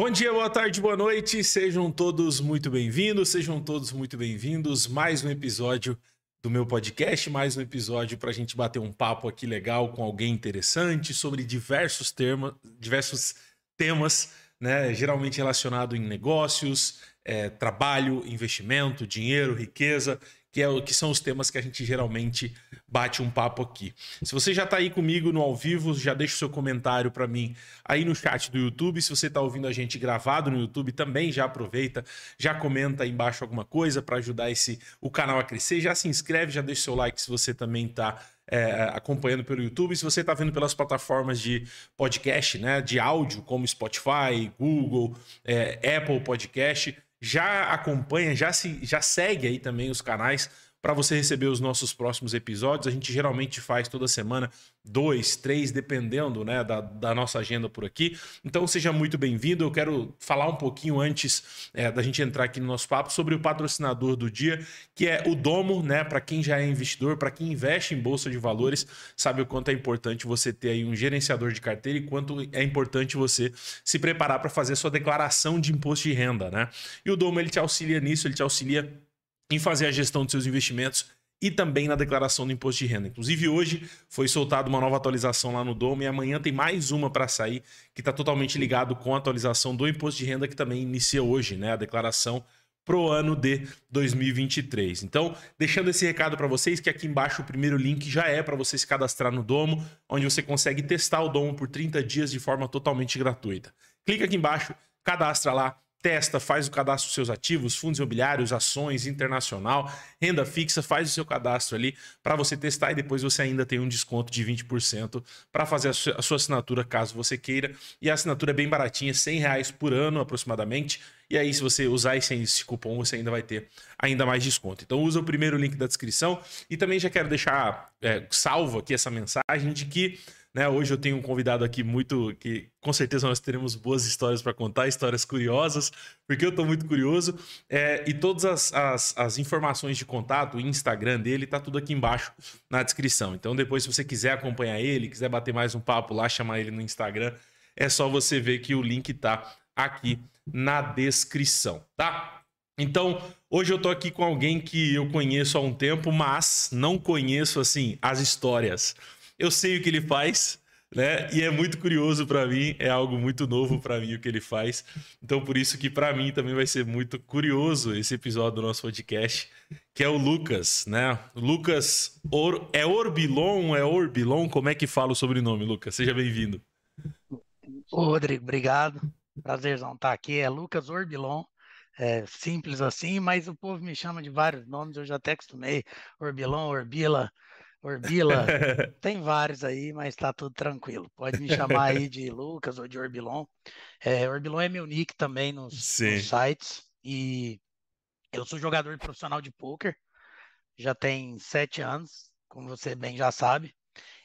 Bom dia, boa tarde, boa noite. Sejam todos muito bem-vindos, sejam todos muito bem-vindos. Mais um episódio do meu podcast, mais um episódio para a gente bater um papo aqui legal com alguém interessante sobre diversos, termos, diversos temas, né? Geralmente relacionado em negócios, é, trabalho, investimento, dinheiro, riqueza que, é, que são os temas que a gente geralmente bate um papo aqui. Se você já está aí comigo no ao vivo, já deixa o seu comentário para mim aí no chat do YouTube. Se você está ouvindo a gente gravado no YouTube, também já aproveita, já comenta aí embaixo alguma coisa para ajudar esse o canal a crescer. Já se inscreve, já deixa o seu like se você também está é, acompanhando pelo YouTube. Se você está vendo pelas plataformas de podcast, né, de áudio, como Spotify, Google, é, Apple Podcast, já acompanha, já, se, já segue aí também os canais para você receber os nossos próximos episódios. A gente geralmente faz toda semana dois, três, dependendo né, da, da nossa agenda por aqui. Então seja muito bem-vindo. Eu quero falar um pouquinho antes é, da gente entrar aqui no nosso papo sobre o patrocinador do dia, que é o Domo, né? Para quem já é investidor, para quem investe em bolsa de valores, sabe o quanto é importante você ter aí um gerenciador de carteira e quanto é importante você se preparar para fazer sua declaração de imposto de renda, né? E o Domo ele te auxilia nisso, ele te auxilia em fazer a gestão dos seus investimentos e também na declaração do imposto de renda. Inclusive, hoje foi soltada uma nova atualização lá no Dome e amanhã tem mais uma para sair que está totalmente ligado com a atualização do imposto de renda que também inicia hoje, né? A declaração pro ano de 2023. Então, deixando esse recado para vocês, que aqui embaixo o primeiro link já é para você se cadastrar no Domo, onde você consegue testar o Domo por 30 dias de forma totalmente gratuita. Clica aqui embaixo, cadastra lá, testa, faz o cadastro dos seus ativos, fundos imobiliários, ações, internacional, renda fixa, faz o seu cadastro ali para você testar e depois você ainda tem um desconto de 20% para fazer a sua, assinatura caso você queira. E a assinatura é bem baratinha, 100 reais por ano aproximadamente. E aí, se você usar esse, esse cupom, você ainda vai ter ainda mais desconto. Então, usa o primeiro link da descrição. E também já quero deixar é, salvo aqui essa mensagem de que né? Hoje eu tenho um convidado aqui muito que com certeza nós teremos boas histórias para contar, histórias curiosas, porque eu estou muito curioso. É, e todas as, as, as, informações de contato, o Instagram dele, tá tudo aqui embaixo na descrição. Então, depois, se você quiser acompanhar ele, quiser bater mais um papo lá, chamar ele no Instagram, é só você ver que o link tá aqui na descrição, tá? Então, hoje eu tô aqui com alguém que eu conheço há um tempo, mas não conheço assim as histórias eu sei o que ele faz, né? E é muito curioso para mim, é algo muito novo para mim o que ele faz. Então por isso que para mim também vai ser muito curioso esse episódio do nosso podcast, que é o Lucas, né? Lucas Or... é Orbilon, é Orbilon, como é que fala o sobrenome, Lucas? Seja bem-vindo. Ô, Rodrigo, obrigado. Prazerzão estar aqui. É Lucas Orbilon. É simples assim, mas o povo me chama de vários nomes, eu já até acostumei. Orbilon, Orbila, Orbila, tem vários aí, mas tá tudo tranquilo. Pode me chamar aí de Lucas ou de Orbilon. É, Orbilon é meu nick também nos, nos, sites. E eu sou jogador profissional de poker. Já tem sete anos, como você bem já sabe.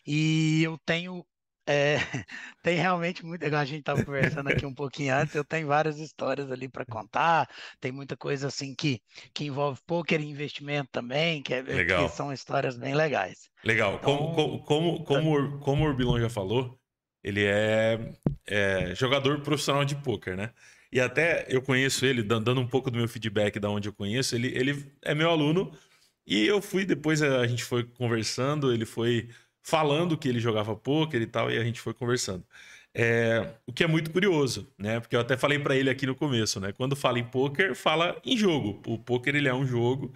E eu tenho é, tem realmente muito, igual a gente estava conversando aqui um pouquinho antes, eu tenho várias histórias ali para contar, tem muita coisa assim que, que envolve poker e investimento também, que, é, que são histórias bem legais. Legal. Então, como, como, como, como o Urbilon já falou, ele é, é, jogador profissional de poker, né? E até eu conheço ele, dando um pouco do meu feedback da onde eu conheço, ele, ele é meu aluno, e eu fui, depois a gente foi conversando, ele foi falando que ele jogava poker e tal, e a gente foi conversando. É, o que é muito curioso, né? Porque eu até falei para ele aqui no começo, né? Quando fala em poker, fala em jogo. O poker ele é um jogo,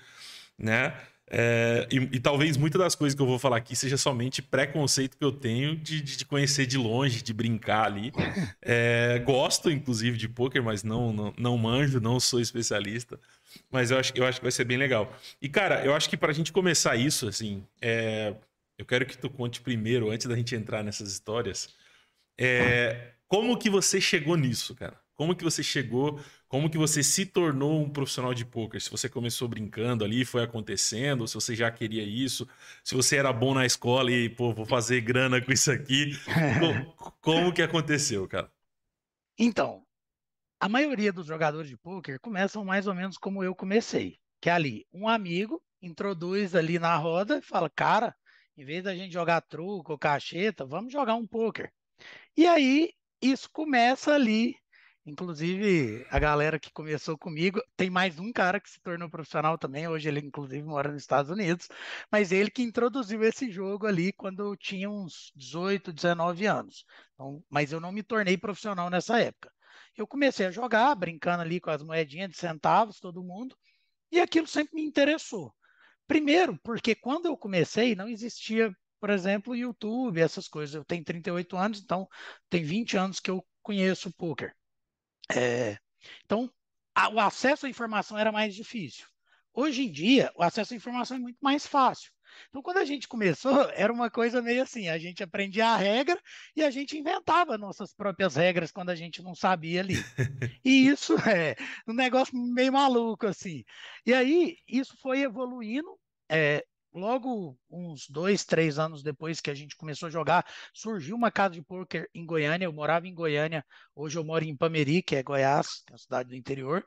né? É, e, e, talvez muitas das coisas que eu vou falar aqui seja somente preconceito que eu tenho de, de conhecer de longe, de brincar ali. É, gosto, inclusive, de poker, mas não, não, não manjo, não sou especialista. Mas eu acho, eu acho que vai ser bem legal. E, cara, eu acho que para a gente começar isso, assim, é, eu quero que tu conte primeiro, antes da gente entrar nessas histórias, é, como que você chegou nisso, cara? Como que você chegou, como que você se tornou um profissional de poker? Se você começou brincando ali, foi acontecendo, se você já queria isso, se você era bom na escola e, pô, vou fazer grana com isso aqui. como, como que aconteceu, cara? Então, a maioria dos jogadores de poker começam mais ou menos como eu comecei, que é ali, um amigo introduz ali na roda e fala, cara, em vez da gente jogar truco ou cacheta, vamos jogar um poker. E aí isso começa ali Inclusive, a galera que começou comigo, tem mais um cara que se tornou profissional também, hoje ele inclusive mora nos Estados Unidos, mas ele que introduziu esse jogo ali quando eu tinha uns 18, 19 anos. Então, mas eu não me tornei profissional nessa época. Eu comecei a jogar, brincando ali com as moedinhas de centavos, todo mundo, e aquilo sempre me interessou. Primeiro, porque quando eu comecei, não existia, por exemplo, YouTube, essas coisas. Eu tenho 38 anos, então tem 20 anos que eu conheço o poker. É, então, a, o acesso à informação era mais difícil. Hoje em dia, o acesso à informação é muito mais fácil. Então, quando a gente começou, era uma coisa meio assim: a gente aprendia a regra e a gente inventava nossas próprias regras quando a gente não sabia ali. E isso é um negócio meio maluco, assim. E aí, isso foi evoluindo. É, logo uns dois, três anos depois que a gente começou a jogar, surgiu uma casa de poker em Goiânia. Eu morava em Goiânia, hoje eu moro em Pameri, que é Goiás, que é uma cidade do interior.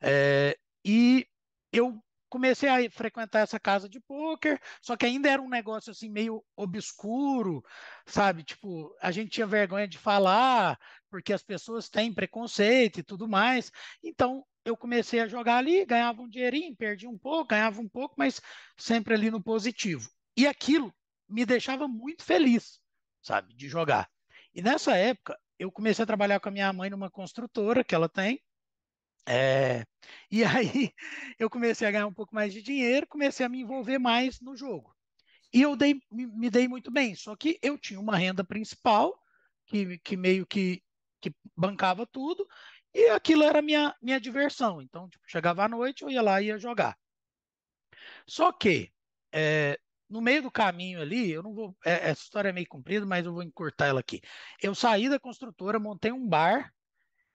É, e eu comecei a frequentar essa casa de poker, só que ainda era um negócio assim meio obscuro, sabe? Tipo, a gente tinha vergonha de falar, porque as pessoas têm preconceito e tudo mais. Então, eu comecei a jogar ali, ganhava um dinheirinho, perdi um pouco, ganhava um pouco, mas sempre ali no positivo. E aquilo me deixava muito feliz, sabe, de jogar. E nessa época, eu comecei a trabalhar com a minha mãe numa construtora que ela tem. É... E aí eu comecei a ganhar um pouco mais de dinheiro, comecei a me envolver mais no jogo. E eu dei, me, dei muito bem, só que eu tinha uma renda principal que, que meio que, que bancava tudo, e aquilo era minha, minha diversão. Então, tipo, chegava à noite, eu ia lá e ia jogar. Só que, é, no meio do caminho ali, eu não vou. É, essa história é meio comprida, mas eu vou encurtar ela aqui. Eu saí da construtora, montei um bar,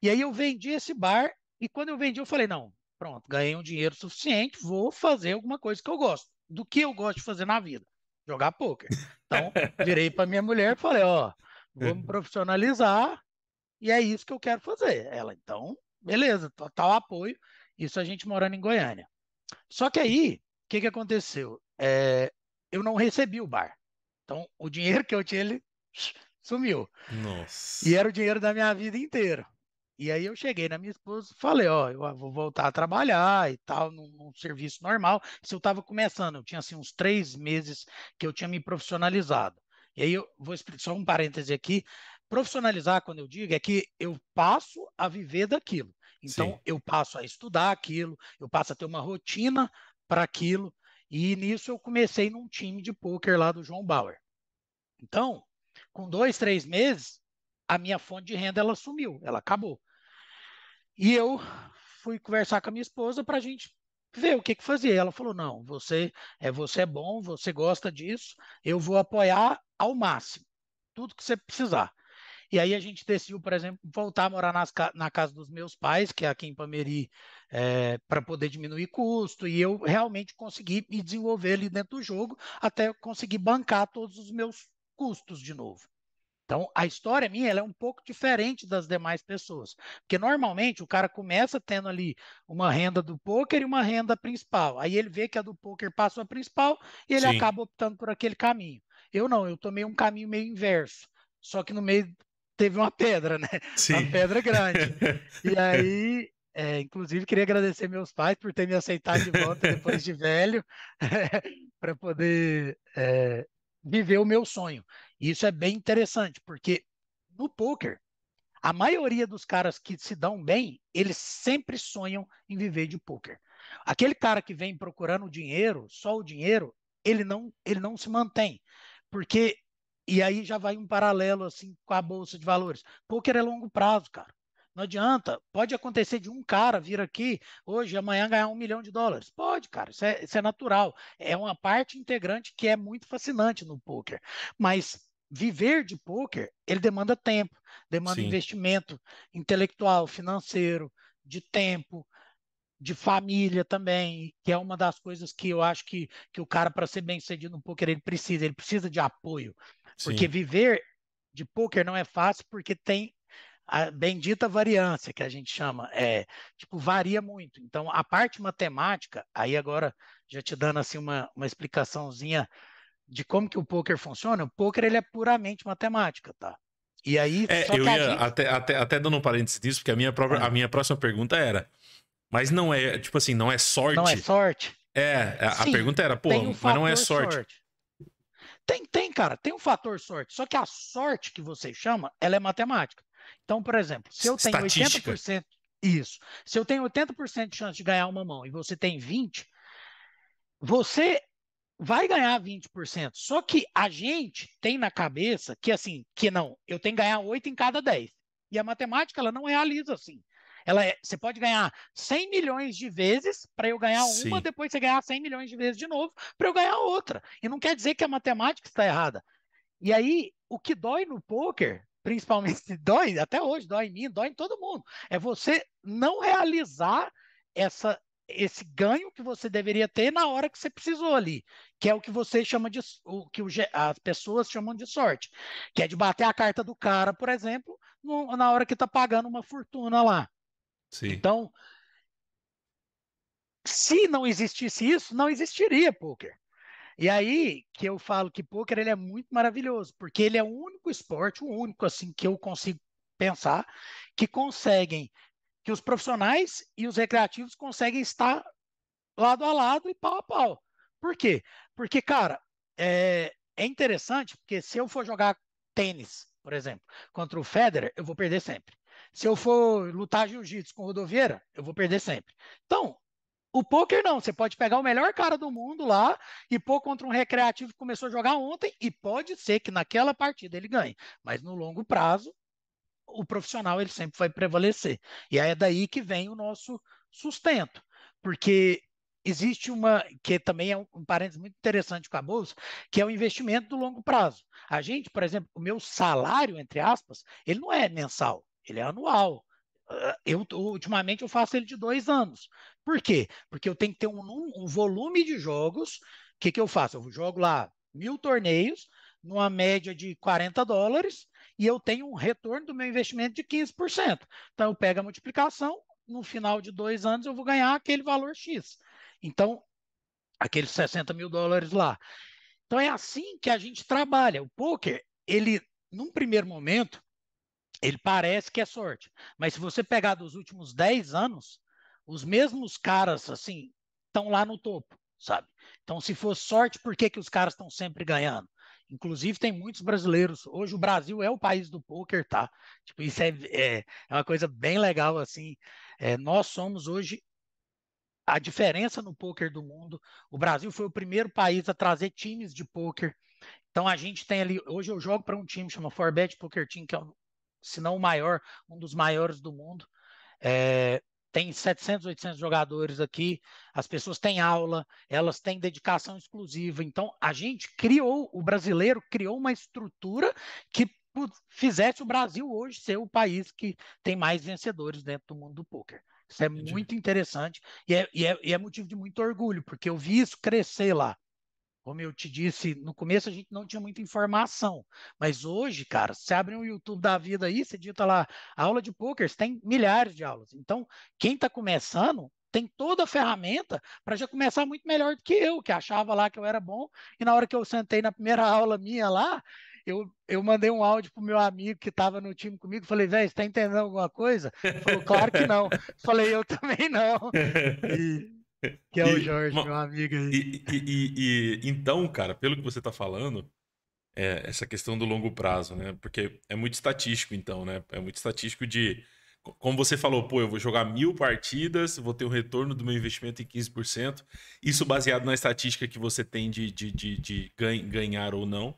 e aí eu vendi esse bar, e quando eu vendi, eu falei: não, pronto, ganhei um dinheiro suficiente, vou fazer alguma coisa que eu gosto. Do que eu gosto de fazer na vida? Jogar poker. Então, virei para minha mulher e falei: ó, vou me profissionalizar, e é isso que eu quero fazer. Ela, então, beleza, total apoio. Isso a gente morando em Goiânia. Só que aí, o que, que aconteceu? É, eu não recebi o bar. Então, o dinheiro que eu tinha, ele sumiu. Nossa. E era o dinheiro da minha vida inteira. E aí eu cheguei na minha esposa e falei, ó, eu vou voltar a trabalhar e tal, num, num serviço normal. Se eu estava começando, eu tinha assim uns três meses que eu tinha me profissionalizado. E aí eu vou explicar só um parêntese aqui. Profissionalizar, quando eu digo, é que eu passo a viver daquilo. Então, Sim. eu passo a estudar aquilo, eu passo a ter uma rotina para aquilo. E nisso eu comecei num time de pôquer lá do João Bauer. Então, com dois, três meses, a minha fonte de renda ela sumiu, ela acabou. E eu fui conversar com a minha esposa para a gente ver o que, que fazer. Ela falou: não, você é, você é bom, você gosta disso, eu vou apoiar ao máximo, tudo que você precisar. E aí a gente decidiu, por exemplo, voltar a morar nas, na casa dos meus pais, que é aqui em Pameri, é, para poder diminuir custo. E eu realmente consegui me desenvolver ali dentro do jogo até conseguir bancar todos os meus custos de novo. Então, a história minha é um pouco diferente das demais pessoas. Porque normalmente o cara começa tendo ali uma renda do poker e uma renda principal. Aí ele vê que a do poker passa a principal e ele Sim. acaba optando por aquele caminho. Eu não, eu tomei um caminho meio inverso. Só que no meio teve uma pedra, né? Sim. Uma pedra grande. e aí, é, inclusive, queria agradecer meus pais por ter me aceitado de volta depois de velho, para poder é, viver o meu sonho. E isso é bem interessante, porque no poker, a maioria dos caras que se dão bem, eles sempre sonham em viver de poker. Aquele cara que vem procurando dinheiro, só o dinheiro, ele não, ele não se mantém. Porque e aí já vai um paralelo assim com a bolsa de valores. Poker é longo prazo, cara. Não adianta. Pode acontecer de um cara vir aqui hoje, amanhã ganhar um milhão de dólares. Pode, cara. Isso é, isso é natural. É uma parte integrante que é muito fascinante no poker. Mas viver de poker, ele demanda tempo, demanda Sim. investimento intelectual, financeiro, de tempo, de família também, que é uma das coisas que eu acho que, que o cara, para ser bem sucedido no poker, ele precisa. Ele precisa de apoio. Porque Sim. viver de poker não é fácil porque tem a bendita variância que a gente chama, é, tipo, varia muito. Então, a parte matemática, aí agora já te dando assim uma, uma explicaçãozinha de como que o poker funciona, o poker ele é puramente matemática, tá? E aí, é, eu ia gente... até, até, até dando um parênteses nisso, porque a minha, própria, ah. a minha próxima pergunta era: mas não é, tipo assim, não é sorte? Não é sorte? É, a, Sim, a pergunta era, pô, um mas não é sorte. sorte. Tem, tem, cara, tem um fator sorte. Só que a sorte que você chama, ela é matemática. Então, por exemplo, se eu tenho Estatística. 80%. Isso. Se eu tenho 80% de chance de ganhar uma mão e você tem 20%, você vai ganhar 20%. Só que a gente tem na cabeça que assim, que não, eu tenho que ganhar 8 em cada 10. E a matemática ela não realiza assim. Ela é, você pode ganhar 100 milhões de vezes para eu ganhar Sim. uma, depois você ganhar 100 milhões de vezes de novo para eu ganhar outra. E não quer dizer que a matemática está errada. E aí, o que dói no poker, principalmente dói, até hoje dói em mim, dói em todo mundo, é você não realizar essa esse ganho que você deveria ter na hora que você precisou ali, que é o que você chama de o que o, as pessoas chamam de sorte, que é de bater a carta do cara, por exemplo, no, na hora que está pagando uma fortuna lá. Sim. Então, se não existisse isso, não existiria poker. E aí que eu falo que poker ele é muito maravilhoso, porque ele é o único esporte, o único assim que eu consigo pensar que conseguem que os profissionais e os recreativos conseguem estar lado a lado e pau a pau. Por quê? Porque, cara, é, é interessante, porque se eu for jogar tênis, por exemplo, contra o Federer, eu vou perder sempre. Se eu for lutar jiu-jitsu com rodoviária, eu vou perder sempre. Então, o poker não, você pode pegar o melhor cara do mundo lá e pôr contra um recreativo que começou a jogar ontem e pode ser que naquela partida ele ganhe, mas no longo prazo o profissional ele sempre vai prevalecer. E é daí que vem o nosso sustento, porque existe uma que também é um, um parênteses muito interessante com a bolsa, que é o investimento do longo prazo. A gente, por exemplo, o meu salário entre aspas, ele não é mensal, ele é anual. Ah, eu ultimamente eu faço ele de dois anos. Por quê? Porque eu tenho que ter um, um volume de jogos. O que, que eu faço? Eu jogo lá mil torneios, numa média de 40 dólares, e eu tenho um retorno do meu investimento de 15%. Então, eu pego a multiplicação, no final de dois anos eu vou ganhar aquele valor X. Então, aqueles 60 mil dólares lá. Então, é assim que a gente trabalha. O poker, ele, num primeiro momento, ele parece que é sorte. Mas se você pegar dos últimos 10 anos, os mesmos caras, assim, estão lá no topo, sabe? Então, se for sorte, por que, que os caras estão sempre ganhando? Inclusive, tem muitos brasileiros. Hoje, o Brasil é o país do poker, tá? Tipo, isso é, é, é uma coisa bem legal, assim. É, nós somos hoje a diferença no poker do mundo. O Brasil foi o primeiro país a trazer times de poker. Então, a gente tem ali. Hoje, eu jogo para um time chama Forbet Poker Team, que é, se não o maior, um dos maiores do mundo. É, tem 700, 800 jogadores aqui, as pessoas têm aula, elas têm dedicação exclusiva. Então, a gente criou, o brasileiro criou uma estrutura que fizesse o Brasil hoje ser o país que tem mais vencedores dentro do mundo do poker. Isso é Entendi. muito interessante e é, e, é, e é motivo de muito orgulho, porque eu vi isso crescer lá. Como eu te disse, no começo a gente não tinha muita informação, mas hoje, cara, você abre um YouTube da vida aí, você digita lá aula de poker, você tem milhares de aulas. Então, quem está começando tem toda a ferramenta para já começar muito melhor do que eu, que achava lá que eu era bom, e na hora que eu sentei na primeira aula minha lá, eu, eu mandei um áudio pro meu amigo que estava no time comigo, falei, velho, você tá entendendo alguma coisa? Ele falou, claro que não. falei, eu também não. E, que é o Jorge, meu amigo aí. E, e, e, então, cara, pelo que você tá falando, é essa questão do longo prazo, né? Porque é muito estatístico, então, né? É muito estatístico de. Como você falou, pô, eu vou jogar mil partidas, vou ter um retorno do meu investimento em 15%. Isso baseado na estatística que você tem de, de, de, de ganhar ou não.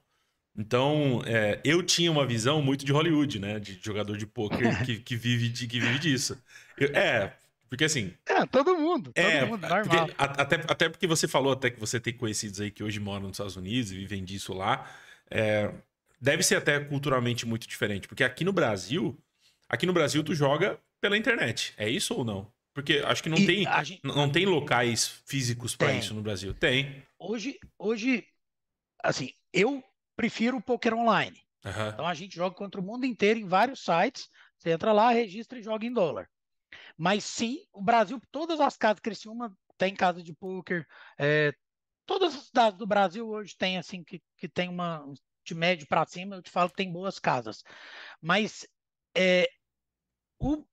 Então, é, eu tinha uma visão muito de Hollywood, né? De jogador de poker que, que, vive, de, que vive disso. Eu, é, porque assim. É, todo mundo. Todo é, mundo, normal. Porque, até, até porque você falou até que você tem conhecidos aí que hoje moram nos Estados Unidos e vivem disso lá. É, deve ser até culturalmente muito diferente. Porque aqui no Brasil, aqui no Brasil tu joga pela internet. É isso ou não? Porque acho que não, e tem, gente... não tem locais físicos para isso no Brasil. Tem. Hoje, hoje, assim, eu prefiro o poker online. Uhum. Então a gente joga contra o mundo inteiro em vários sites. Você entra lá, registra e joga em dólar. Mas sim, o Brasil, todas as casas Criciúma tem casa de poker. É, todas as cidades do Brasil hoje tem assim que, que tem uma de médio para cima, eu te falo que tem boas casas. Mas é, o,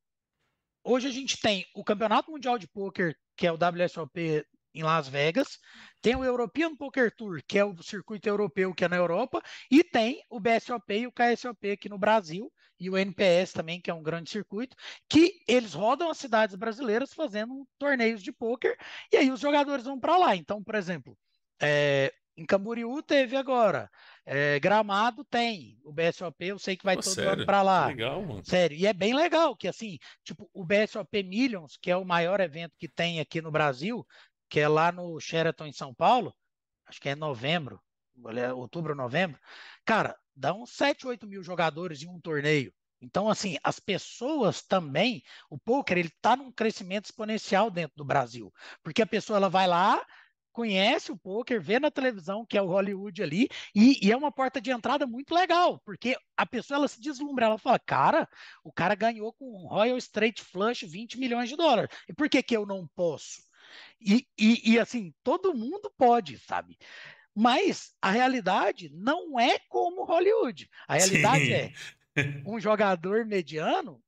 hoje a gente tem o Campeonato Mundial de Poker, que é o WSOP em Las Vegas, tem o European Poker Tour, que é o circuito europeu que é na Europa, e tem o BSOP e o KSOP aqui no Brasil, e o NPS também, que é um grande circuito, que eles rodam as cidades brasileiras fazendo torneios de poker, e aí os jogadores vão para lá. Então, por exemplo, é, em Camboriú teve agora. É, Gramado tem. O BSOP eu sei que vai Pô, todo sério? ano para lá. Legal, mano. Sério. E é bem legal que assim, tipo, o BSOP Millions, que é o maior evento que tem aqui no Brasil, que é lá no Sheraton em São Paulo, acho que é novembro, outubro, novembro. Cara, dá uns 7, 8 mil jogadores em um torneio. Então, assim, as pessoas também, o poker, ele está num crescimento exponencial dentro do Brasil, porque a pessoa ela vai lá, conhece o poker, vê na televisão que é o Hollywood ali, e, e, é uma porta de entrada muito legal, porque a pessoa ela se deslumbra, ela fala, cara, o cara ganhou com um Royal Straight Flush 20 milhões de dólares, e por que que eu não posso? E, e, e assim, todo mundo pode, sabe? Mas a realidade não é como Hollywood. A realidade Sim. é um jogador mediano,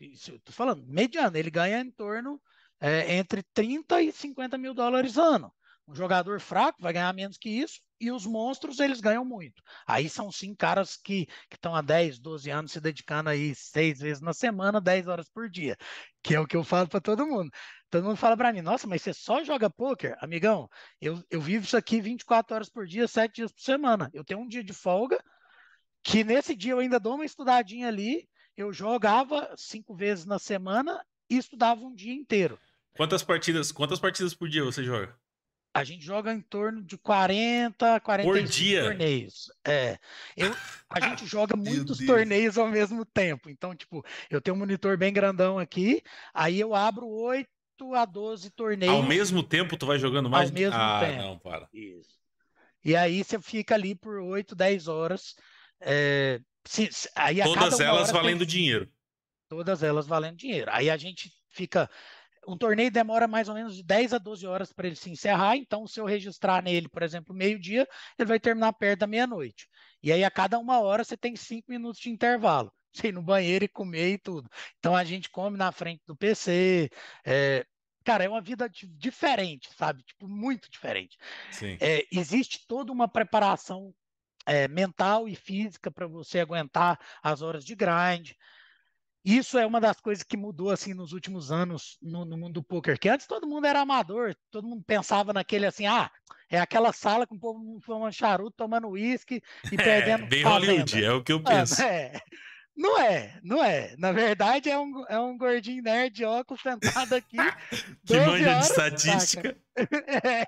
estou falando, mediano, ele ganha em torno é, entre 30 e 50 mil dólares ano. Um jogador fraco vai ganhar menos que isso e os monstros eles ganham muito. Aí são sim caras que estão há 10, 12 anos se dedicando aí seis vezes na semana, 10 horas por dia, que é o que eu falo para todo mundo. Todo mundo fala para mim, nossa, mas você só joga poker? Amigão, eu, eu vivo isso aqui 24 horas por dia, 7 dias por semana. Eu tenho um dia de folga, que nesse dia eu ainda dou uma estudadinha ali, eu jogava cinco vezes na semana e estudava um dia inteiro. Quantas partidas, quantas partidas por dia você joga? A gente joga em torno de 40, 45 torneios. É. Eu, a gente joga muitos torneios ao mesmo tempo. Então, tipo, eu tenho um monitor bem grandão aqui, aí eu abro 8 a 12 torneios. Ao mesmo tempo tu vai jogando mais? Ao mesmo ah, tempo. não, para. Isso. E aí você fica ali por 8, 10 horas. É, se, se, aí Todas elas valendo tem... dinheiro. Todas elas valendo dinheiro. Aí a gente fica um torneio demora mais ou menos de 10 a 12 horas para ele se encerrar, então se eu registrar nele, por exemplo, meio-dia, ele vai terminar perto da meia-noite. E aí a cada uma hora você tem cinco minutos de intervalo. Você ir no banheiro e comer e tudo. Então a gente come na frente do PC. É... Cara, é uma vida diferente, sabe? Tipo, muito diferente. É, existe toda uma preparação é, mental e física para você aguentar as horas de grind. Isso é uma das coisas que mudou assim nos últimos anos no, no, mundo do poker, que antes todo mundo era amador, todo mundo pensava naquele assim, ah, é aquela sala com o povo fumando charuto, tomando uísque e é, perdendo. Bem Hollywood, é o que eu penso. É, não é, não é. Na verdade, é um, é um gordinho nerd de óculos sentado aqui. que manja horas, de estatística. é,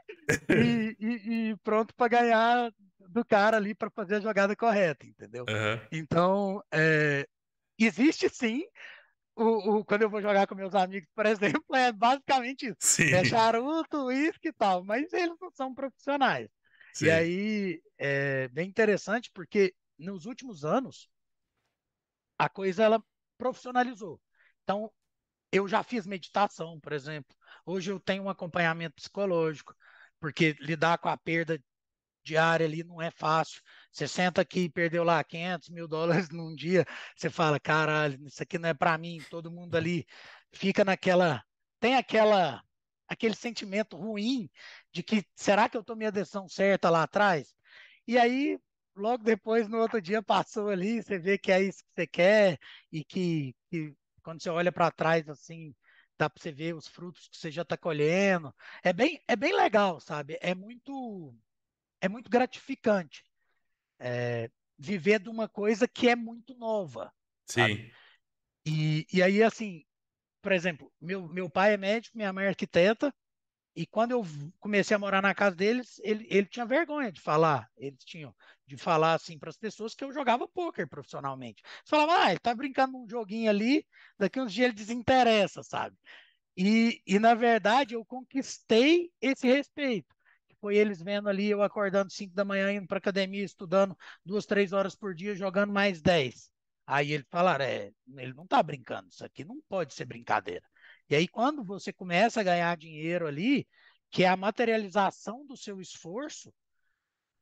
e, e, e, pronto para ganhar do cara ali para fazer a jogada correta, entendeu? Uhum. Então, é, existe sim. O, o, quando eu vou jogar com meus amigos, por exemplo, é basicamente isso. Sim. É charuto, uísque e tal, mas eles não são profissionais. Sim. E aí é bem interessante porque nos últimos anos a coisa ela profissionalizou. Então, eu já fiz meditação, por exemplo. Hoje eu tenho um acompanhamento psicológico, porque lidar com a perda diária ali não é fácil. Você senta aqui e perdeu lá 500 mil dólares num dia, você fala, caralho, isso aqui não é para mim. Todo mundo ali fica naquela, tem aquela, aquele sentimento ruim de que será que eu tomei a decisão certa lá atrás? E aí, logo depois, no outro dia, passou ali, você vê que é isso que você quer e que, que quando você olha para trás assim, dá para você ver os frutos que você já está colhendo. É bem, é bem legal, sabe? É muito é muito gratificante é, viver de uma coisa que é muito nova. Sim. E, e aí, assim, por exemplo, meu, meu pai é médico, minha mãe é arquiteta, e quando eu comecei a morar na casa deles, ele, ele tinha vergonha de falar, eles tinham, de falar assim para as pessoas que eu jogava poker profissionalmente. Você falava, ah, ele tá brincando num joguinho ali, daqui uns dias ele desinteressa, sabe? E, e na verdade eu conquistei esse respeito foi eles vendo ali eu acordando 5 da manhã, indo para academia, estudando duas, três horas por dia, jogando mais 10. Aí eles falaram: é, ele não está brincando, isso aqui não pode ser brincadeira. E aí, quando você começa a ganhar dinheiro ali, que é a materialização do seu esforço,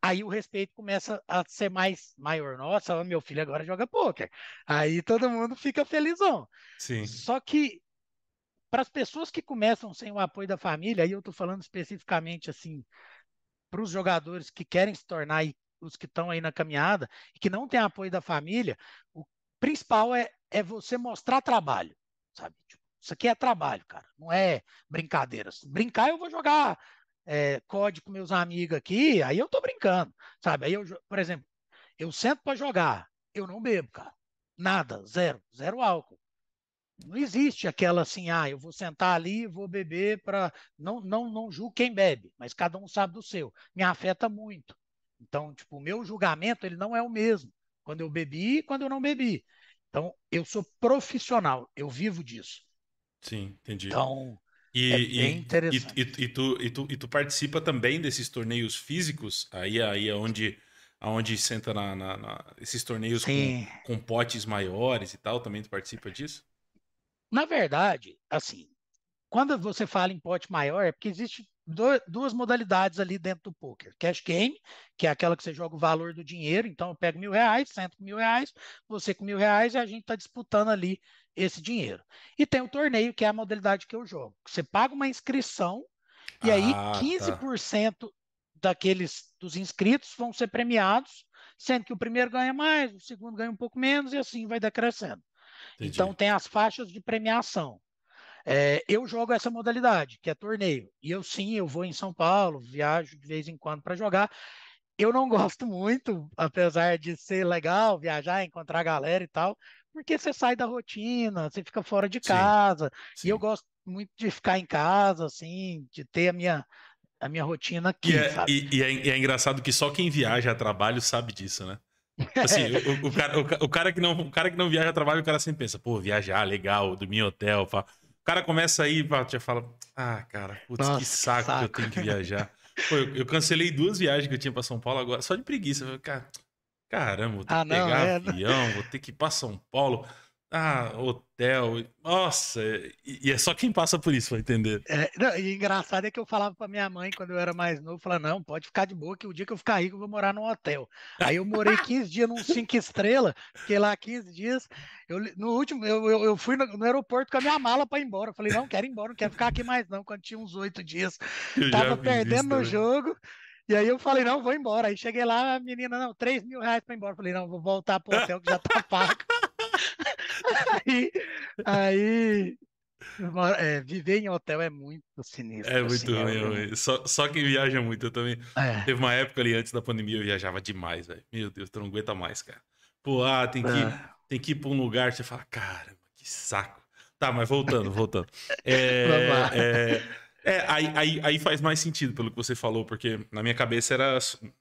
aí o respeito começa a ser mais maior. Nossa, meu filho agora joga pôquer. Aí todo mundo fica felizão. Sim. Só que para as pessoas que começam sem o apoio da família, aí eu estou falando especificamente assim, para os jogadores que querem se tornar os que estão aí na caminhada e que não têm apoio da família, o principal é, é você mostrar trabalho, sabe? Tipo, isso aqui é trabalho, cara, não é brincadeira. brincar, eu vou jogar é, COD com meus amigos aqui, aí eu tô brincando, sabe? Aí eu, por exemplo, eu sento para jogar, eu não bebo, cara. Nada, zero, zero álcool. Não existe aquela assim, ah, eu vou sentar ali e vou beber para. Não, não, não julgo quem bebe, mas cada um sabe do seu. Me afeta muito. Então, tipo, o meu julgamento ele não é o mesmo quando eu bebi e quando eu não bebi. Então, eu sou profissional, eu vivo disso. Sim, entendi. Então, e, é bem interessante. E, e, e, tu, e, tu, e tu participa também desses torneios físicos, aí, aí é onde, aonde senta na, na, na esses torneios com, com, potes maiores e tal, também tu participa disso? Na verdade, assim, quando você fala em pote maior, é porque existe duas modalidades ali dentro do poker. Cash game, que é aquela que você joga o valor do dinheiro, então eu pego mil reais, sento com mil reais, você com mil reais e a gente está disputando ali esse dinheiro. E tem o torneio, que é a modalidade que eu jogo. Você paga uma inscrição e ah, aí 15% tá. daqueles dos inscritos vão ser premiados, sendo que o primeiro ganha mais, o segundo ganha um pouco menos e assim vai decrescendo. Entendi. Então tem as faixas de premiação. É, eu jogo essa modalidade, que é torneio. E eu sim, eu vou em São Paulo, viajo de vez em quando para jogar. Eu não gosto muito, apesar de ser legal viajar, encontrar galera e tal, porque você sai da rotina, você fica fora de casa. Sim, sim. E eu gosto muito de ficar em casa, assim, de ter a minha, a minha rotina aqui, e é, e, e, é, e é engraçado que só quem viaja a trabalho sabe disso, né? Assim, o, o, cara, o, o, cara que não, o cara que não viaja a trabalho, o cara sempre pensa, pô, viajar, legal, dormir em hotel, pá. O cara começa aí, já fala, ah, cara, putz, Nossa, que, saco que saco que eu tenho que viajar. Pô, eu, eu, cancelei duas viagens que eu tinha para São Paulo agora, só de preguiça. Cara, caramba, vou ter ah, que não, pegar é... avião, vou ter que ir para São Paulo. Ah, hotel. Nossa, e é só quem passa por isso vai entender. É, não, e engraçado é que eu falava pra minha mãe quando eu era mais novo, falava, não, pode ficar de boa, que o dia que eu ficar rico eu vou morar num hotel. Aí eu morei 15 dias num 5 estrelas, fiquei lá 15 dias. Eu, no último, eu, eu, eu fui no, no, aeroporto com a minha mala para ir embora. Eu falei, não, quero ir embora, não quero ficar aqui mais, não, quando tinha uns oito dias. Eu Tava perdendo no jogo. E aí eu falei, não, vou embora. Aí cheguei lá, a menina, não, 3 mil reais para ir embora. Eu falei, não, vou voltar pro hotel que já tá pago aí, aí é, viver em hotel é muito sinistro. É muito assim, ruim. É... Só, só quem viaja muito, eu também. É. Teve uma época ali antes da pandemia, eu viajava demais, velho. Meu Deus, tu não aguenta mais, cara. Pô, ah, tem que, é. tem que ir pra um lugar, você fala, caramba, que saco. Tá, mas voltando, voltando. É, é, é, aí, aí, aí faz mais sentido pelo que você falou, porque na minha cabeça era.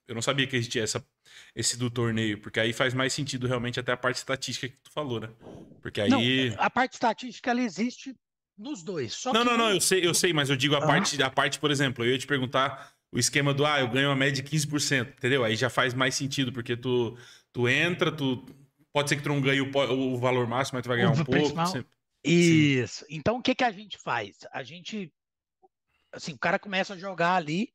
Eu não sabia que existia essa esse do torneio, porque aí faz mais sentido realmente até a parte estatística que tu falou, né? Porque aí. Não, a parte estatística ela existe nos dois. não, não, não, eu sei, eu sei, mas eu digo a, parte, a parte, por exemplo, eu ia te perguntar o esquema do ah, eu ganho uma média de 15%, entendeu? Aí já faz mais sentido, porque tu, tu entra, tu. Pode ser que tu não ganhe o, o valor máximo, mas tu vai ganhar o um pouco. Sempre. Isso. Sim. Então o que, que a gente faz? A gente. Assim, o cara começa a jogar ali,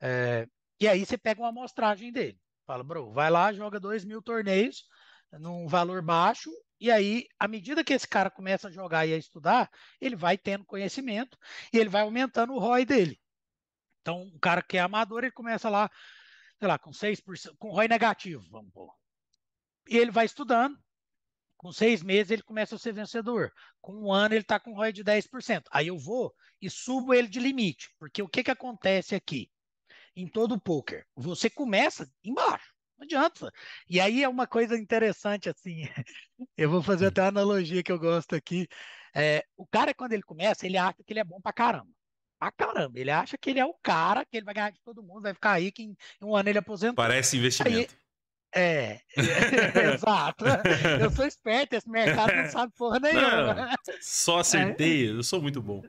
é, e aí você pega uma amostragem dele. Fala, bro, vai lá, joga dois mil torneios num valor baixo, e aí, à medida que esse cara começa a jogar e a estudar, ele vai tendo conhecimento e ele vai aumentando o ROI dele. Então, o cara que é amador, ele começa lá, sei lá, com 6%, com ROI negativo, vamos pôr. E ele vai estudando, com seis meses ele começa a ser vencedor. Com um ano ele está com ROI de 10%. Aí eu vou e subo ele de limite. Porque o que, que acontece aqui? Em todo o poker. Você começa embaixo, não adianta. E aí é uma coisa interessante assim. Eu vou fazer até uma analogia que eu gosto aqui. É, o cara quando ele começa, ele acha que ele é bom pra caramba. Pra caramba, ele acha que ele é o cara, que ele vai ganhar de todo mundo, vai ficar aí que em um ano ele aposentou. Parece investimento. Aí, é, é, exato. Eu sou esperto, esse mercado não sabe porra nenhuma. Não, só acertei, é. eu sou muito bom.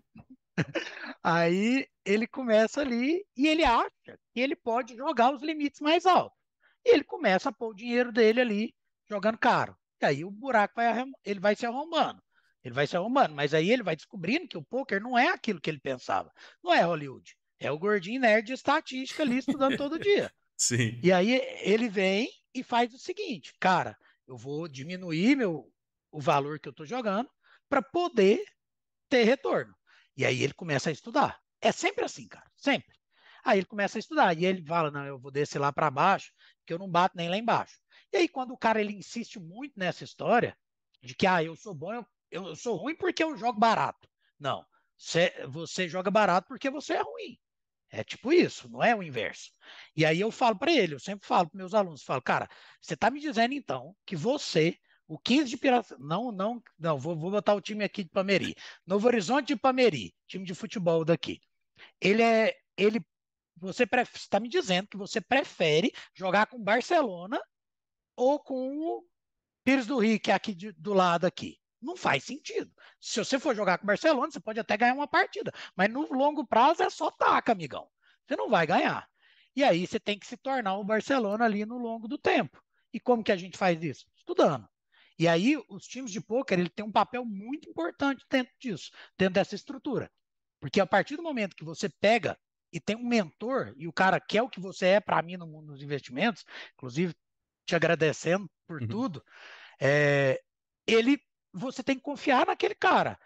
Aí ele começa ali e ele acha que ele pode jogar os limites mais altos. E ele começa a pôr o dinheiro dele ali jogando caro. E aí o buraco vai, ele vai se arrombando. Ele vai se arrombando, mas aí ele vai descobrindo que o poker não é aquilo que ele pensava. Não é Hollywood. É o gordinho nerd de estatística ali estudando todo dia. Sim. E aí ele vem e faz o seguinte, cara, eu vou diminuir meu, o valor que eu estou jogando para poder ter retorno. E aí ele começa a estudar. É sempre assim, cara, sempre. Aí ele começa a estudar e ele fala, não, eu vou descer lá para baixo, que eu não bato nem lá embaixo. E aí quando o cara ele insiste muito nessa história de que ah, eu sou bom, eu, eu sou ruim porque eu jogo barato. Não, você, você joga barato porque você é ruim. É tipo isso, não é o inverso. E aí eu falo para ele, eu sempre falo para meus alunos, falo, cara, você está me dizendo então que você, o 15 de Piracicaba, não, não, não, vou, vou botar o time aqui de Pameri, Novo Horizonte de Pameri, time de futebol daqui. Ele é, ele, você está me dizendo que você prefere jogar com Barcelona ou com o Pires do Rio, que é aqui de, do lado aqui. Não faz sentido. Se você for jogar com Barcelona, você pode até ganhar uma partida, mas no longo prazo é só taca, amigão. Você não vai ganhar. E aí você tem que se tornar o Barcelona ali no longo do tempo. E como que a gente faz isso? Estudando. E aí os times de pôquer, ele tem um papel muito importante dentro disso, dentro dessa estrutura. Porque a partir do momento que você pega e tem um mentor, e o cara quer o que você é para mim no mundo dos investimentos, inclusive te agradecendo por uhum. tudo, é, ele você tem que confiar naquele cara,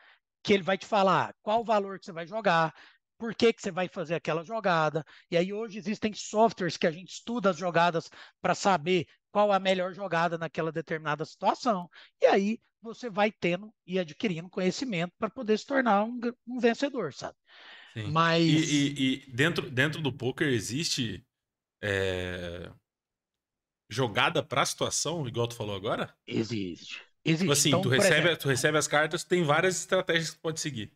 que ele vai te falar qual o valor que você vai jogar, por que, que você vai fazer aquela jogada. E aí hoje existem softwares que a gente estuda as jogadas para saber qual a melhor jogada naquela determinada situação. E aí você vai tendo e adquirindo conhecimento para poder se tornar um, um vencedor, sabe? Sim. Mas e, e, e, dentro, dentro do poker existe é... jogada para a situação, igual tu falou agora? Existe. Existe. Tipo assim, então, tu, recebe, exemplo... tu recebe as cartas, tem várias estratégias que tu pode seguir.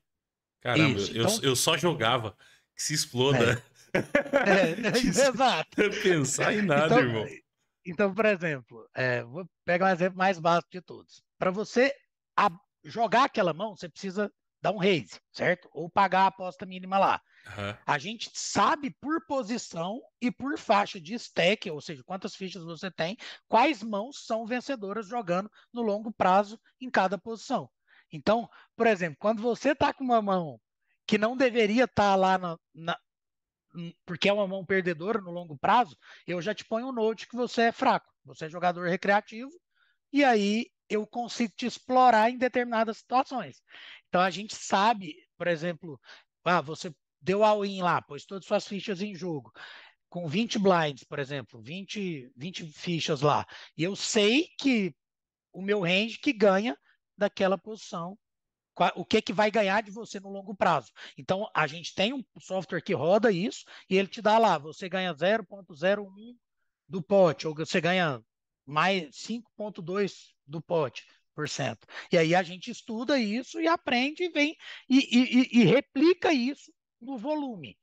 Caramba, Isso, eu, então... eu só jogava. Que se exploda. É. é, exato. Pensar em nada, então, irmão. Então, por exemplo, é, vou pegar um exemplo mais básico de todos. Para você a, jogar aquela mão, você precisa dar um raise, certo? Ou pagar a aposta mínima lá. Uhum. A gente sabe por posição e por faixa de stack, ou seja, quantas fichas você tem, quais mãos são vencedoras jogando no longo prazo em cada posição. Então, por exemplo, quando você está com uma mão que não deveria estar tá lá na, na, porque é uma mão perdedora no longo prazo, eu já te ponho um note que você é fraco, você é jogador recreativo, e aí eu consigo te explorar em determinadas situações. Então a gente sabe, por exemplo, ah, você deu all-in lá, pôs todas as suas fichas em jogo, com 20 blinds, por exemplo, 20, 20 fichas lá, e eu sei que o meu range que ganha daquela posição, o que que vai ganhar de você no longo prazo. Então, a gente tem um software que roda isso e ele te dá lá, você ganha 0.01 do pote, ou você ganha mais 5.2 do pote por cento. E aí a gente estuda isso e aprende e vem e, e, e replica isso no volume.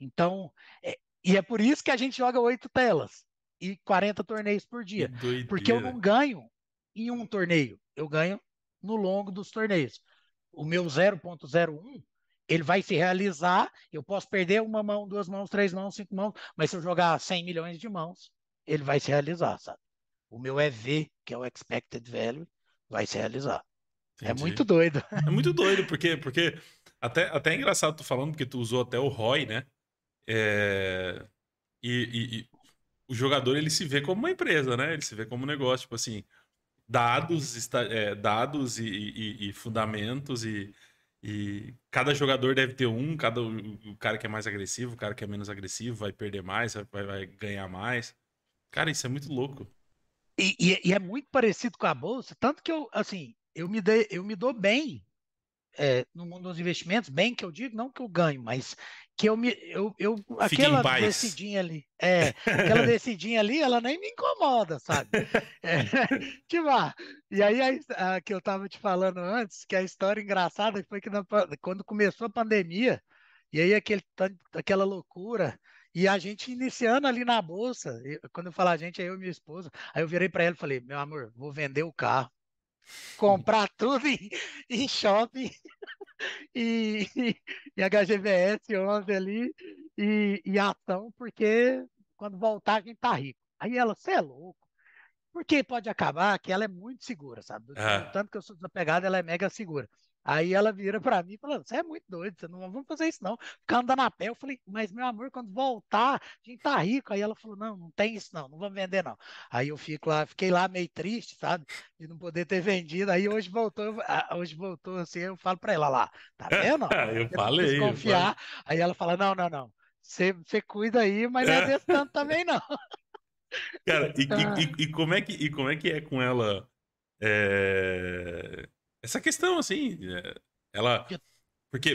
Então, é, e é por isso que a gente joga oito telas e 40 torneios por dia. Porque eu não ganho em um torneio, eu ganho no longo dos torneios. O meu 0.01, ele vai se realizar, eu posso perder uma mão, duas mãos, três mãos, cinco mãos, mas se eu jogar 100 milhões de mãos, ele vai se realizar, sabe? O meu EV, que é o Expected Value, vai se realizar. É Entendi. É muito doido. É muito doido, porque, porque até, até é engraçado tu falando, porque tu usou até o ROI, né? É... E, e, e, o jogador ele se vê como uma empresa, né? Ele se vê como um negócio, tipo assim, dados, está, é, dados e, e, e, fundamentos e, e cada jogador deve ter um, cada o cara que é mais agressivo, o cara que é menos agressivo vai perder mais, vai, vai ganhar mais. Cara, isso é muito louco. E, e, é muito parecido com a bolsa, tanto que eu, assim, eu me, dei, eu me dou bem é, no mundo dos investimentos, bem que eu digo, não que eu ganho, mas que eu me. Eu, eu, aquela decidinha ali, é, aquela decidinha ali, ela nem me incomoda, sabe? É, tipo, ah, e aí a, a, que eu tava te falando antes, que a história engraçada foi que na, quando começou a pandemia, e aí aquele, aquela loucura. E a gente iniciando ali na bolsa, quando eu falo a gente, é eu e minha esposa, aí eu virei para ela e falei: meu amor, vou vender o carro comprar tudo em, em shopping e, e HGBS 11 ali e, e ação, porque quando voltar a gente tá rico. Aí ela, você é louco. Porque pode acabar que ela é muito segura, sabe? Do, ah. Tanto que eu sou desapegado, ela é mega segura. Aí ela vira para mim e fala: Você é muito doido, você não vamos fazer isso, não. Ficar andando a pé. Eu falei, mas meu amor, quando voltar, a gente tá rico. Aí ela falou: Não, não tem isso, não, não vamos vender, não. Aí eu fico lá, fiquei lá meio triste, sabe? De não poder ter vendido. Aí hoje voltou, hoje voltou assim, eu falo para ela lá, tá vendo? eu falei. Confiar. Eu falei. Aí ela fala: Não, não, não. Você, cuida aí, mas não é desse tanto também, não. Cara, e, ah. e, e, como é que, e como é que é com ela? É... Essa questão, assim, é, ela. Porque,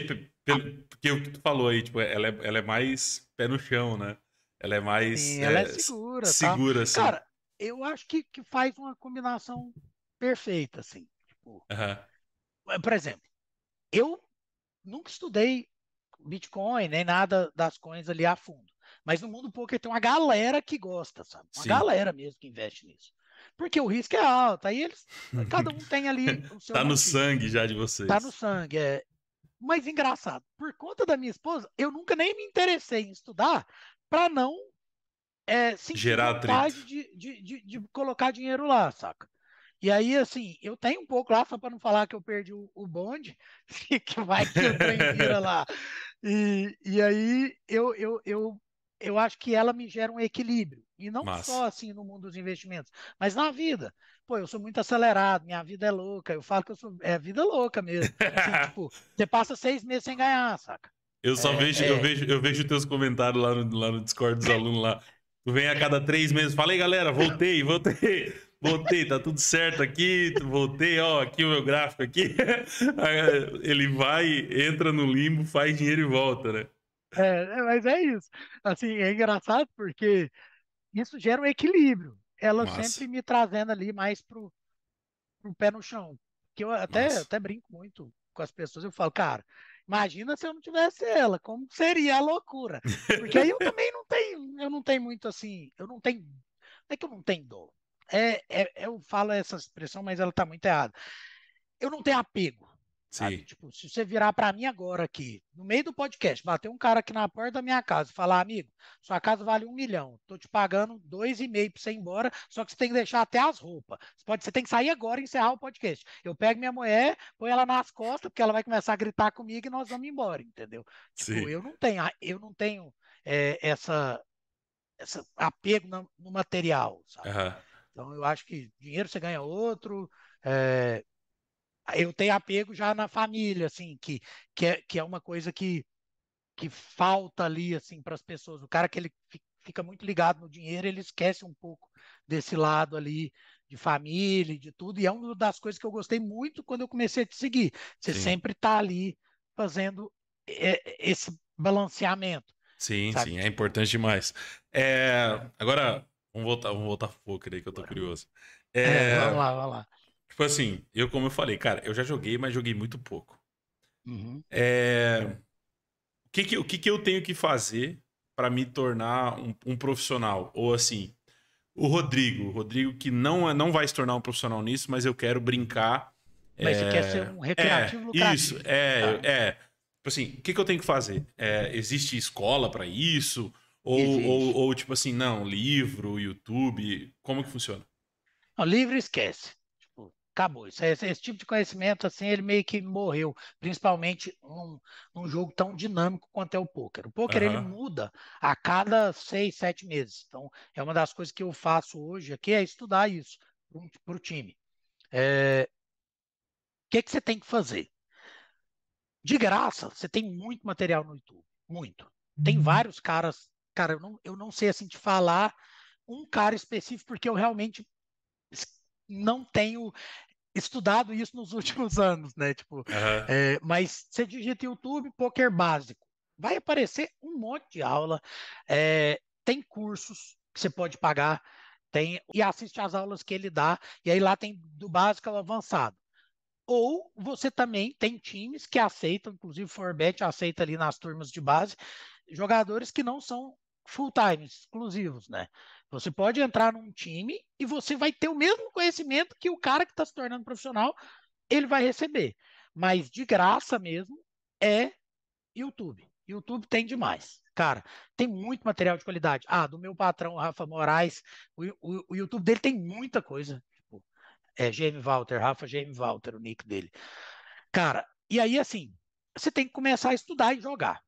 porque o que tu falou aí, tipo, ela é, ela é mais pé no chão, né? Ela é mais. Sim, ela é, é segura. Segura, tá? assim. Cara, eu acho que, que faz uma combinação perfeita, assim. Tipo, Por exemplo, eu nunca estudei Bitcoin, nem nada das coins ali a fundo. Mas no mundo poker tem uma galera que gosta, sabe? Uma Sim. galera mesmo que investe nisso. Porque o risco é alto. Aí eles, cada um tem ali o seu. tá no sangue já de vocês. Tá no sangue, é. Mas engraçado, por conta da minha esposa, eu nunca nem me interessei em estudar para não é, sentir Gerar vontade de, de, de, de, colocar dinheiro lá, saca? E aí, assim, eu tenho um pouco lá, só para não falar que eu perdi o, o bonde, que vai que trem vira lá. E, e aí eu, eu, eu eu acho que ela me gera um equilíbrio. E não Massa. só assim no mundo dos investimentos, mas na vida. Pô, eu sou muito acelerado, minha vida é louca. Eu falo que eu sou. É vida louca mesmo. Assim, tipo, você passa seis meses sem ganhar, saca? Eu só é, vejo, é... eu vejo, eu vejo teus comentários lá no, lá no Discord dos alunos lá. Tu vem a cada três meses, falei, galera, voltei, voltei, voltei, tá tudo certo aqui, voltei, ó, aqui o meu gráfico aqui. Ele vai, entra no limbo, faz dinheiro e volta, né? É, é, mas é isso. Assim, é engraçado porque isso gera um equilíbrio. Ela sempre me trazendo ali mais pro, pro pé no chão. Que eu até, até brinco muito com as pessoas. Eu falo, cara, imagina se eu não tivesse ela, como seria a loucura. Porque aí eu também não tenho, eu não tenho muito assim, eu não tenho, não é que eu não tenho dor. É, é, eu falo essa expressão, mas ela tá muito errada. Eu não tenho apego. Sabe? Tipo, se você virar para mim agora aqui, no meio do podcast, bater um cara aqui na porta da minha casa e falar, amigo, sua casa vale um milhão, tô te pagando dois e meio para você ir embora, só que você tem que deixar até as roupas. Você, pode, você tem que sair agora e encerrar o podcast. Eu pego minha mulher, põe ela nas costas, porque ela vai começar a gritar comigo e nós vamos embora, entendeu? Tipo, eu não tenho, eu não tenho é, essa, essa apego no, no material, sabe? Uhum. Então eu acho que dinheiro você ganha outro. É, eu tenho apego já na família, assim, que, que, é, que é uma coisa que, que falta ali, assim, para as pessoas. O cara que ele fica muito ligado no dinheiro, ele esquece um pouco desse lado ali de família, de tudo, e é uma das coisas que eu gostei muito quando eu comecei a te seguir. Você sim. sempre está ali fazendo esse balanceamento. Sim, sabe? sim, é importante demais. É, agora, vamos voltar, vamos voltar poker aí que eu tô curioso. É, é, vamos lá, vamos lá. Tipo assim, eu como eu falei, cara, eu já joguei, mas joguei muito pouco. Uhum. É... O, que, que, o que, que eu tenho que fazer para me tornar um, um, profissional? Ou assim, o Rodrigo, o Rodrigo que não, é, não vai se tornar um profissional nisso, mas eu quero brincar. Mas é... você quer ser um recreativo é, lucrativo. Isso, é, tá. é. Tipo assim, o que, que eu tenho que fazer? É, existe escola para isso? Ou, ou, ou, tipo assim, não, livro, YouTube, como que funciona? Não, livro esquece acabou. Esse, esse, tipo de conhecimento, assim, ele meio que morreu, principalmente num, num jogo tão dinâmico quanto é o poker. O poker, uhum. ele muda a cada seis, sete meses. Então, é uma das coisas que eu faço hoje aqui, é estudar isso para o time. É... O que, que você tem que fazer? De graça, você tem muito material no YouTube, muito. Tem uhum. vários caras, cara, eu não, eu não sei assim te falar um cara específico, porque eu realmente não tenho estudado isso nos últimos anos, né? Tipo, uhum. é, mas você digita YouTube poker básico, vai aparecer um monte de aula, é, tem cursos que você pode pagar, tem e assiste às aulas que ele dá, e aí lá tem do básico ao avançado. Ou você também tem times que aceitam, inclusive o Forbet aceita ali nas turmas de base, jogadores que não são full-time, exclusivos, né? Você pode entrar num time e você vai ter o mesmo conhecimento que o cara que está se tornando profissional, ele vai receber. Mas de graça mesmo é YouTube. YouTube tem demais. Cara, tem muito material de qualidade. Ah, do meu patrão, Rafa Moraes, o, o, o YouTube dele tem muita coisa. Tipo, é GM Walter, Rafa GM Walter, o nick dele. Cara, e aí, assim, você tem que começar a estudar e jogar.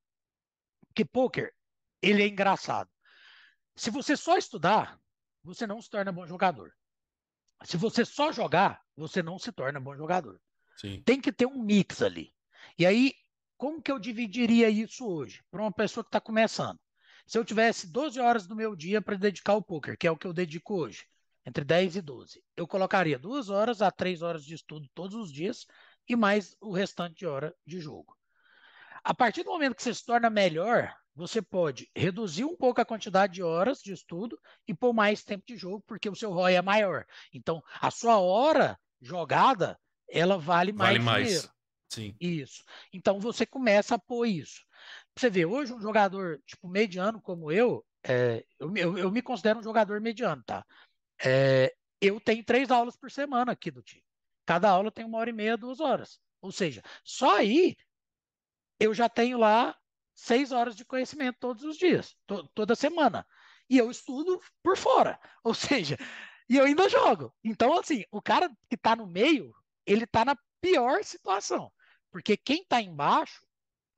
Porque poker, ele é engraçado. Se você só estudar, você não se torna bom jogador. Se você só jogar, você não se torna bom jogador. Sim. Tem que ter um mix ali. E aí, como que eu dividiria isso hoje para uma pessoa que está começando? Se eu tivesse 12 horas do meu dia para dedicar ao poker, que é o que eu dedico hoje, entre 10 e 12, eu colocaria duas horas a três horas de estudo todos os dias e mais o restante de hora de jogo. A partir do momento que você se torna melhor, você pode reduzir um pouco a quantidade de horas de estudo e pôr mais tempo de jogo, porque o seu ROI é maior. Então, a sua hora jogada, ela vale mais Vale mais. dinheiro. Sim. Isso. Então você começa a pôr isso. Você vê, hoje um jogador tipo mediano como eu, é, eu, me- eu, eu me considero um jogador mediano, tá? É, eu tenho três aulas por semana aqui do time. Cada aula tem uma hora e meia, duas horas. Ou seja, só aí eu já tenho lá seis horas de conhecimento todos os dias, to- toda semana. E eu estudo por fora. Ou seja, e eu ainda jogo. Então, assim, o cara que está no meio, ele está na pior situação. Porque quem está embaixo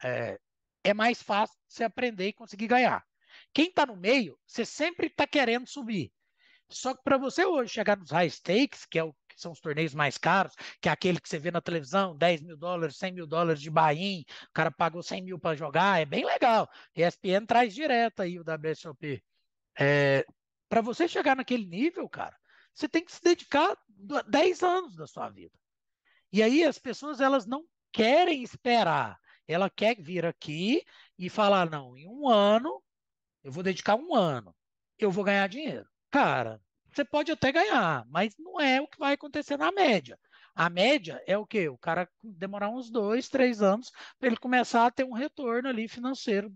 é, é mais fácil você aprender e conseguir ganhar. Quem está no meio, você sempre está querendo subir. Só que para você hoje chegar nos high stakes, que, é o, que são os torneios mais caros, que é aquele que você vê na televisão, 10 mil dólares, 100 mil dólares de buy-in, o cara pagou 100 mil para jogar, é bem legal. ESPN traz direto aí o WSOP. É, para você chegar naquele nível, cara, você tem que se dedicar do- 10 anos da sua vida. E aí as pessoas elas não querem esperar. Ela quer vir aqui e falar, não, em um ano, eu vou dedicar um ano, eu vou ganhar dinheiro. Cara, você pode até ganhar, mas não é o que vai acontecer na média. A média é o quê? O cara demorar uns dois, três anos para ele começar a ter um retorno ali financeiro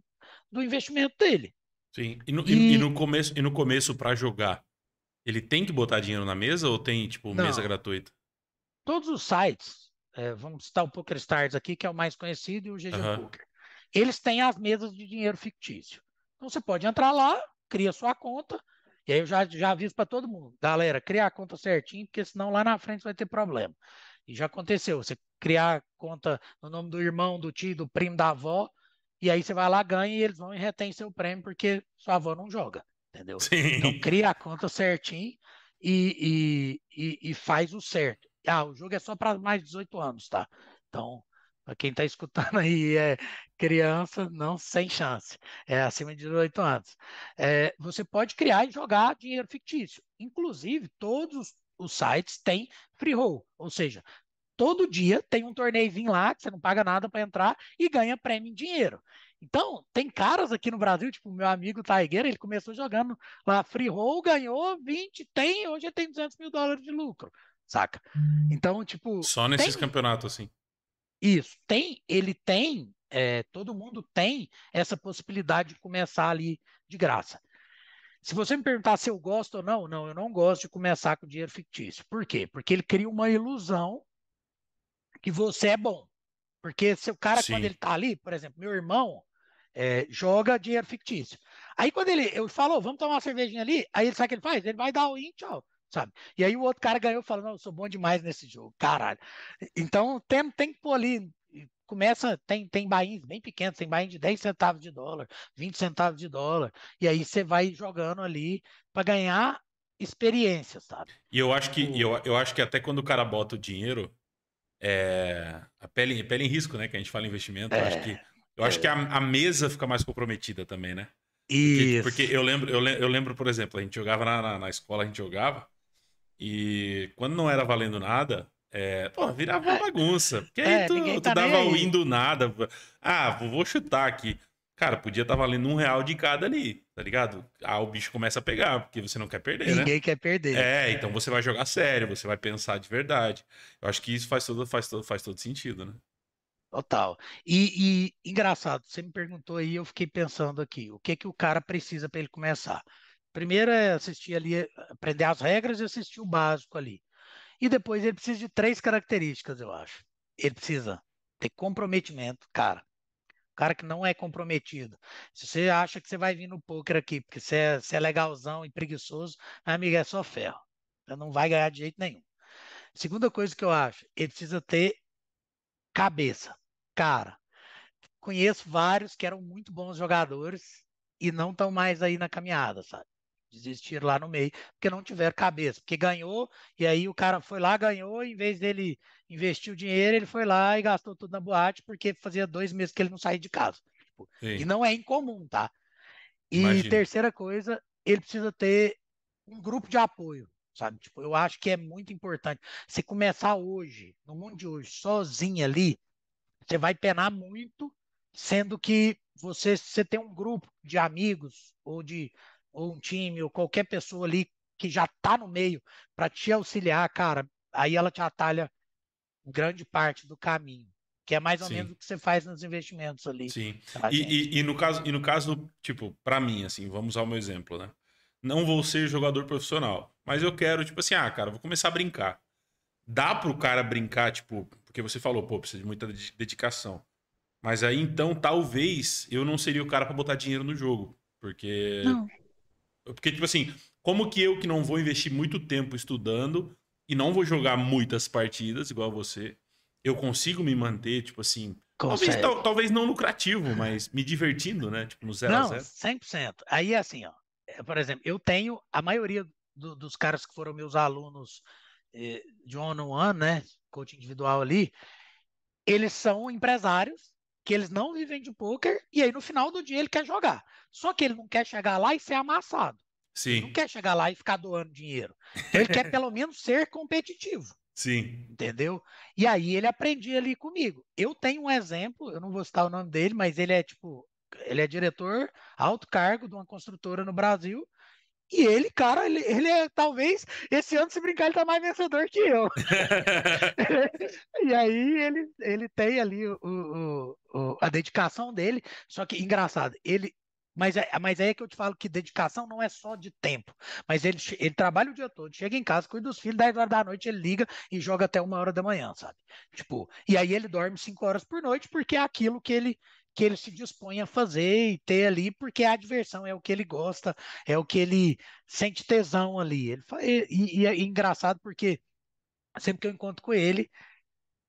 do investimento dele. Sim. E no, e- E- no começo, e no começo para jogar, ele tem que botar dinheiro na mesa ou tem, tipo, Não. mesa gratuita? todos os sites, é, vamos citar o PokerStars aqui, que é o mais conhecido, e o GG. Poker, eles têm as mesas de dinheiro fictício. Então você pode entrar lá, cria sua conta, e aí eu já, já aviso para todo mundo, galera, cria a conta certinho, porque senão lá na frente vai ter problema. E já aconteceu, você criar a conta no nome do irmão, do tio, do primo, da avó, e aí você vai lá, ganha e eles vão e retém seu prêmio porque sua avó não joga, entendeu? Então Sim. cria a conta certinho e, e, e, e faz o certo. Ah, o jogo é só para mais de 18 anos, tá? Então, quem está escutando aí é criança, não sem chance. É acima de 18 anos. É, você pode criar e jogar dinheiro fictício. Inclusive, todos os, sites têm free roll, ou seja, todo dia tem um torneiozinho lá que você não paga nada para entrar e ganha prêmio em dinheiro. Então, tem caras aqui no Brasil, tipo o meu amigo Taigueira, ele começou jogando lá free roll, ganhou 20, tem, hoje ele tem 200 mil dólares de lucro, saca? Então, tipo, Só nesses tem campeonatos, assim. Isso, tem, ele tem, é, todo mundo tem essa possibilidade de começar ali de graça. Se você me perguntar se eu gosto ou não, não, eu não gosto de começar com dinheiro fictício. Por quê? Porque ele cria uma ilusão que você é bom. Porque se o cara, Sim. quando ele tá ali, por exemplo, meu irmão é, joga dinheiro fictício. Aí quando ele, eu falo, "Ô, vamos tomar uma cervejinha ali, aí ele sabe o que ele faz? Ele vai dar o in, tchau, sabe? E aí o outro cara ganhou e fala, não, eu sou bom demais nesse jogo, caralho. Então tem, tem que pôr ali, começa, tem, tem bains bem pequenos, tem bain de 10 centavos de dólar, 20 centavos de dólar, e aí você vai jogando ali para ganhar experiência, sabe? E eu acho que, eu, eu acho que até quando o cara bota o dinheiro, é, a pele, pele em risco, né? Que a gente fala em investimento. Eu É, acho que, eu acho é. que a, a mesa fica mais comprometida também, né? Porque, porque eu lembro, eu, le- eu lembro, por exemplo, a gente jogava na, na, na escola, a gente jogava, e quando não era valendo nada, é, pô, virava uma bagunça. Porque aí É, tu, ninguém tu tá nem dava aí. win do nada. Ah, vou chutar aqui. Cara, podia estar valendo um real de cada ali, tá ligado? Ah, o bicho começa a pegar, porque você não quer perder, né? Ninguém quer perder. É, então você vai jogar sério, você vai pensar de verdade. Eu acho que isso faz todo, faz todo, faz todo sentido, né? Total. E, e engraçado, você me perguntou aí, eu fiquei pensando aqui, o que que o cara precisa para ele começar? Primeiro é assistir ali, aprender as regras e assistir o básico ali. E depois ele precisa de três características, eu acho. Ele precisa ter comprometimento, cara. Cara que não é comprometido. Se você acha que você vai vir no poker aqui, porque você é, você é legalzão e preguiçoso, amigo, é só ferro. Você não vai ganhar de jeito nenhum. Segunda coisa que eu acho, ele precisa ter cabeça. Cara, conheço vários que eram muito bons jogadores e não estão mais aí na caminhada, sabe? Desistiram lá no meio, porque não tiveram cabeça, porque ganhou, e aí o cara foi lá, ganhou, em vez dele investir o dinheiro, ele foi lá e gastou tudo na boate, porque fazia dois meses que ele não saía de casa. Tipo, e não é incomum, tá? E Imagina. terceira coisa, ele precisa ter um grupo de apoio, sabe? Tipo, eu acho que é muito importante. Você começar hoje, no mundo de hoje, sozinho ali, você vai penar muito, sendo que você, você tem um grupo de amigos ou de ou um time ou qualquer pessoa ali que já está no meio para te auxiliar, cara, aí ela te atalha grande parte do caminho, que é mais ou Sim. menos o que você faz nos investimentos ali. Sim. E, e, e, no caso, e no caso, tipo, para mim, assim, vamos usar o meu exemplo, né? Não vou ser jogador profissional, mas eu quero, tipo assim, ah, cara, vou começar a brincar. Dá pro cara brincar, tipo, porque você falou, pô, precisa de muita dedicação. Mas aí então, talvez eu não seria o cara para botar dinheiro no jogo. Porque. Não. Porque, tipo assim, como que eu que não vou investir muito tempo estudando e não vou jogar muitas partidas, igual você, eu consigo me manter, tipo assim. Talvez, tal, talvez não lucrativo, mas me divertindo, né? Tipo, no 0 a 0 100%. Aí assim, ó. É, por exemplo, eu tenho a maioria do, dos caras que foram meus alunos eh, de one-on-one, né? Coach individual ali, eles são empresários que eles não vivem de poker e aí no final do dia ele quer jogar. Só que ele não quer chegar lá e ser amassado. Sim. Ele não quer chegar lá e ficar doando dinheiro. Então, ele quer pelo menos ser competitivo. Sim. Entendeu? E aí ele aprendia ali comigo. Eu tenho um exemplo, eu não vou citar o nome dele, mas ele é tipo, ele é diretor alto cargo de uma construtora no Brasil e ele, cara, ele, ele é talvez esse ano, se brincar, ele tá mais vencedor que eu. e aí ele, ele tem ali o, o, o, a dedicação dele. Só que, engraçado, ele. Mas, é, mas é que eu te falo que dedicação não é só de tempo. Mas ele, ele trabalha o dia todo, chega em casa, cuida dos filhos, 10 horas da noite, ele liga e joga até uma hora da manhã, sabe? Tipo, e aí ele dorme 5 horas por noite, porque é aquilo que ele, que ele se dispõe a fazer e ter ali, porque a diversão é o que ele gosta, é o que ele sente tesão ali. Ele, e, e é engraçado porque sempre que eu encontro com ele,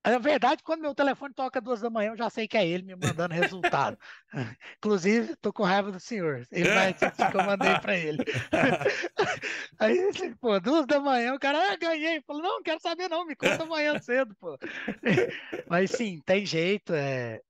na verdade, quando meu telefone toca duas da manhã, eu já sei que é ele me mandando resultado. Inclusive, tô com raiva do senhor. Ele vai que eu mandei para ele. Aí, pô, duas da manhã, o cara, ah, ganhei. Falou, não, não quero saber não, me conta amanhã cedo, pô. Mas sim, tem jeito. É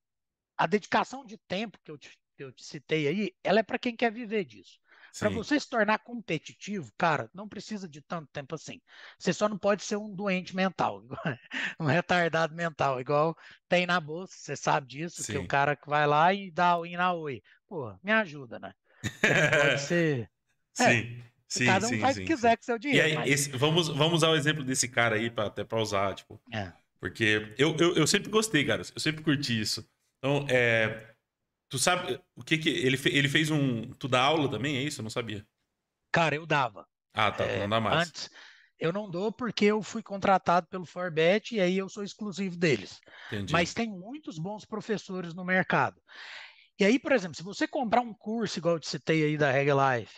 a dedicação de tempo que eu te, que eu te citei aí, ela é para quem quer viver disso. Para você se tornar competitivo, cara, não precisa de tanto tempo assim. Você só não pode ser um doente mental, um retardado mental, igual tem na bolsa, você sabe disso, Sim. que o cara que vai lá e dá o in na oi. Pô, me ajuda, né? pode ser. Sim. É, sim, cada um sim, faz sim, o que quiser com seu dinheiro. E aí, mas... esse, vamos, vamos usar o exemplo desse cara aí, pra, até para usar, tipo. É. Porque eu, eu, eu sempre gostei, cara. Eu sempre curti isso. Então, é, tu sabe o que que ele, ele fez um. Tu dá aula também, é isso? Eu não sabia. Cara, eu dava. Ah, tá. É, não dá mais. Antes, eu não dou porque eu fui contratado pelo Forbet e aí eu sou exclusivo deles. Entendi. Mas tem muitos bons professores no mercado. E aí, por exemplo, se você comprar um curso, igual eu te citei aí da Reg Life,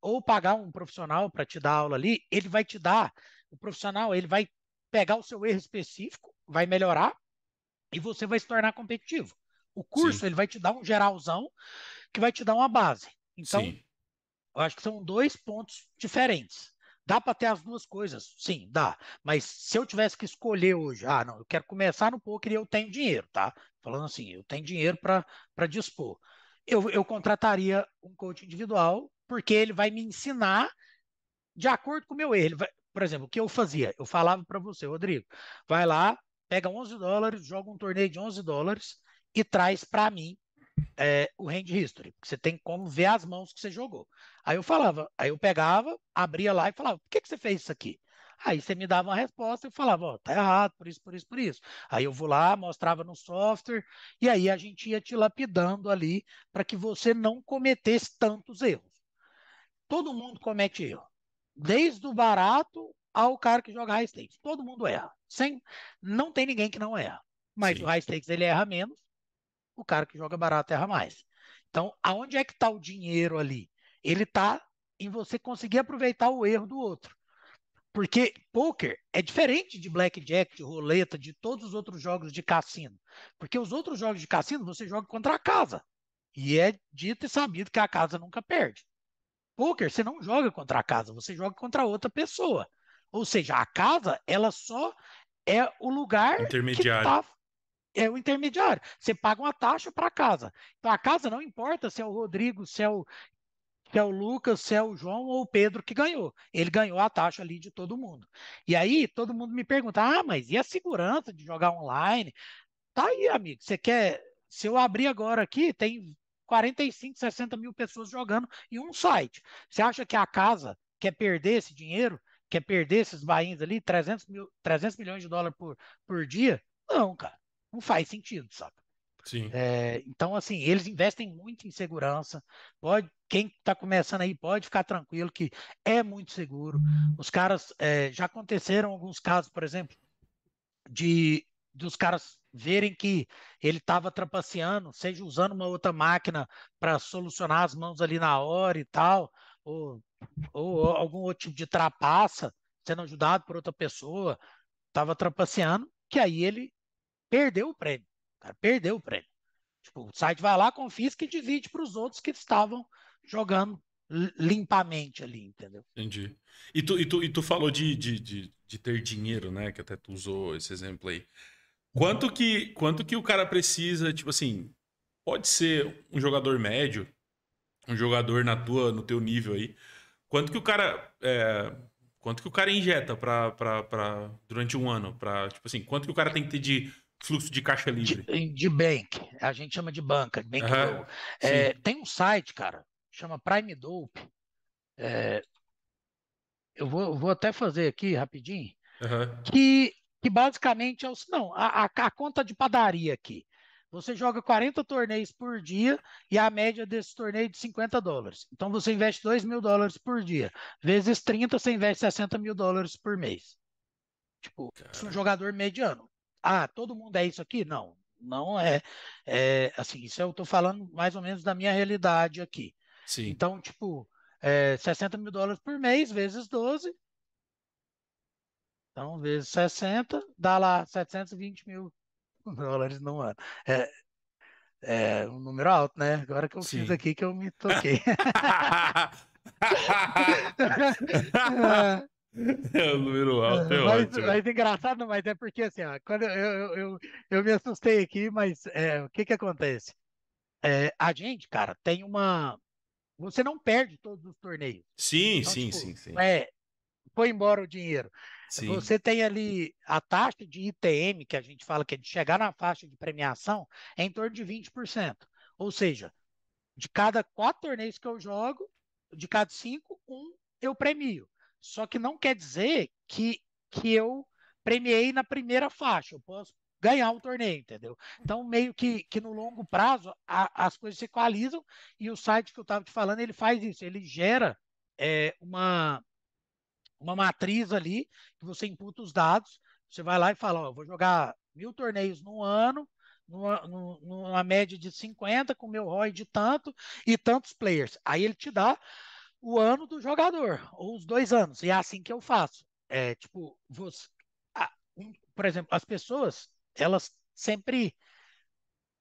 ou pagar um profissional para te dar aula ali, ele vai te dar, o profissional, ele vai pegar o seu erro específico, vai melhorar, e você vai se tornar competitivo. O curso Sim. ele vai te dar um geralzão que vai te dar uma base. Então, Sim. eu acho que são dois pontos diferentes. Dá para ter as duas coisas? Sim, dá. Mas se eu tivesse que escolher hoje, ah, não, eu quero começar no poker e eu tenho dinheiro, tá? Falando assim, eu tenho dinheiro para dispor. Eu, eu contrataria um coach individual, porque ele vai me ensinar de acordo com o meu erro. Vai, por exemplo, o que eu fazia? Eu falava para você, Rodrigo, vai lá, pega 11 dólares, joga um torneio de 11 dólares e traz para mim é, o hand history, você tem como ver as mãos que você jogou. Aí eu falava, aí eu pegava, abria lá e falava, por que, que você fez isso aqui? Aí você me dava uma resposta e falava, ó, oh, tá errado, por isso, por isso, por isso. Aí eu vou lá, mostrava no software, e aí a gente ia te lapidando ali para que você não cometesse tantos erros. Todo mundo comete erro. Desde o barato ao cara que joga high stakes. Todo mundo erra. Sem, não tem ninguém que não erra. Mas Sim. o high stakes ele erra menos, o cara que joga barato erra mais. Então, aonde é que está o dinheiro ali? Ele está em você conseguir aproveitar o erro do outro. Porque poker é diferente de blackjack, de roleta, de todos os outros jogos de cassino. Porque os outros jogos de cassino você joga contra a casa. E é dito e sabido que a casa nunca perde. Poker você não joga contra a casa, você joga contra outra pessoa. Ou seja, a casa ela só é o lugar intermediário. que tá, é o intermediário. Você paga uma taxa para a casa. Então a casa não importa se é o Rodrigo, se é o se é o Lucas, se é o João ou o Pedro que ganhou. Ele ganhou a taxa ali de todo mundo. E aí todo mundo me pergunta: ah, mas e a segurança de jogar online? Tá aí, amigo. Você quer. Se eu abrir agora aqui, tem 45, 60 mil pessoas jogando em um site. Você acha que a casa quer perder esse dinheiro? Quer perder esses bainhos ali, 300, mil, 300 milhões de dólares por, por dia? Não, cara. Não faz sentido, sabe? Sim. É, então, assim, eles investem muito em segurança. Pode, quem está começando aí pode ficar tranquilo que é muito seguro. Os caras é, já aconteceram alguns casos, por exemplo, de dos caras verem que ele estava trapaceando, seja usando uma outra máquina para solucionar as mãos ali na hora e tal, ou, ou algum outro tipo de trapaça, sendo ajudado por outra pessoa, estava trapaceando, que aí ele perdeu o prêmio. Cara, perdeu o prêmio. Tipo, o site vai lá, confisca e divide para os outros que estavam jogando limpamente ali, entendeu? Entendi. E tu, e tu, e tu falou de, de, de, de, ter dinheiro, né? Que até tu usou esse exemplo aí. Quanto que, quanto que o cara precisa, tipo assim, pode ser um jogador médio, um jogador na tua, no teu nível aí. Quanto que o cara, é, quanto que o cara injeta para durante um ano, para tipo assim, quanto que o cara tem que ter de fluxo de caixa livre? De, de bank, a gente chama de banca, bank uhum, é, tem um site, cara, chama Prime Dope. É, eu vou, vou até fazer aqui rapidinho, uhum. que, que basicamente é o. Não, a, a, a conta de padaria aqui. Você joga 40 torneios por dia e a média desse torneio é de 50 dólares. Então você investe 2 mil dólares por dia. Vezes 30, você investe 60 mil dólares por mês. Tipo, isso é um jogador mediano ah, todo mundo é isso aqui? Não, não é. é assim, isso eu estou falando mais ou menos da minha realidade aqui. Sim. Então, tipo, é, 60 mil dólares por mês, vezes 12. Então, vezes 60, dá lá 720 mil dólares no ano. É, é um número alto, né? Agora que eu Sim. fiz aqui que eu me toquei. É o número alto, é mas, ótimo. Mas engraçado, mas é porque assim, ó, quando eu, eu, eu, eu, me assustei aqui, mas é, o que que acontece? É, a gente, cara, tem uma. Você não perde todos os torneios. Sim, então, sim, tipo, sim, sim. É, foi embora o dinheiro. Sim. Você tem ali a taxa de ITM, que a gente fala que é de chegar na faixa de premiação, é em torno de 20%. Ou seja, de cada quatro torneios que eu jogo, de cada cinco, um eu premio. Só que não quer dizer que, que eu premiei na primeira faixa. Eu posso ganhar o torneio, entendeu? Então, meio que, que no longo prazo, a, as coisas se equalizam e o site que eu estava te falando, ele faz isso, ele gera é, uma, uma matriz ali, que você imputa os dados, você vai lá e fala, ó, eu vou jogar mil torneios no ano, numa, numa média de 50, com meu ROI de tanto, e tantos players. Aí ele te dá o ano do jogador, ou os dois anos. E é assim que eu faço. É tipo, você, por exemplo, as pessoas, elas sempre.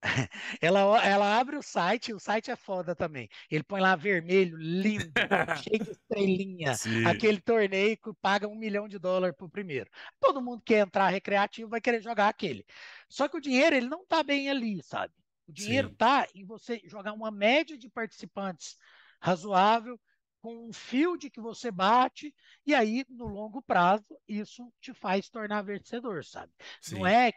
ela, ela abre o site, o site é foda também. Ele põe lá vermelho, lindo, cheio de estrelinha. Sim. Aquele torneio que paga um milhão de dólares pro primeiro. Todo mundo que entrar recreativo vai querer jogar aquele. Só que o dinheiro, ele não tá bem ali, sabe? O dinheiro Sim. tá em você jogar uma média de participantes razoável, com um field que você bate, e aí, no longo prazo, isso te faz tornar vencedor, sabe? Sim. Não é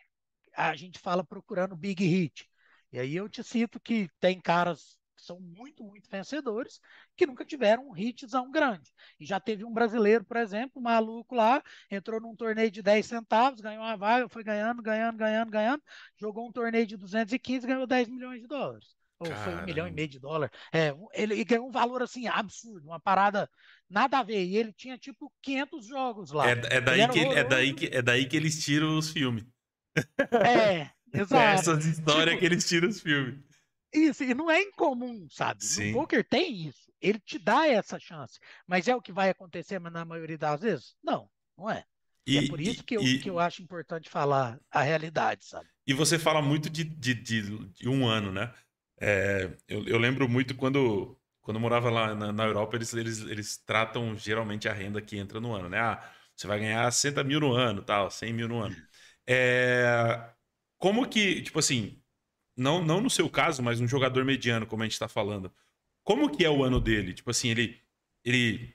a gente fala procurando big hit. E aí eu te cito que tem caras que são muito, muito vencedores, que nunca tiveram um hitzão grande. E já teve um brasileiro, por exemplo, um maluco lá, entrou num torneio de 10 centavos, ganhou uma vaga, foi ganhando, ganhando, ganhando, ganhando, jogou um torneio de 215 ganhou 10 milhões de dólares ou foi um milhão e meio de dólar. É, ele ganhou um valor assim absurdo, uma parada nada a ver. E ele tinha tipo 500 jogos lá. É, é daí, que, é, daí que, é daí que eles tiram os filmes. É, exato. Essas histórias tipo, que eles tiram os filmes. Isso, e não é incomum, sabe? Sim. No poker tem isso. Ele te dá essa chance. Mas é o que vai acontecer na maioria das vezes? Não, Não é. E, e é por isso que eu, e, que eu acho importante falar a realidade, sabe? E você fala muito de, de, de, de um ano, né? É, eu, eu, lembro muito quando, quando eu morava lá na, na Europa, eles, eles, eles tratam geralmente a renda que entra no ano, né? Ah, você vai ganhar 60 mil no ano, tal, 100 mil no ano. É, como que, tipo assim, não, não no seu caso, mas um jogador mediano, como a gente está falando, como que é o ano dele? Tipo assim, ele, ele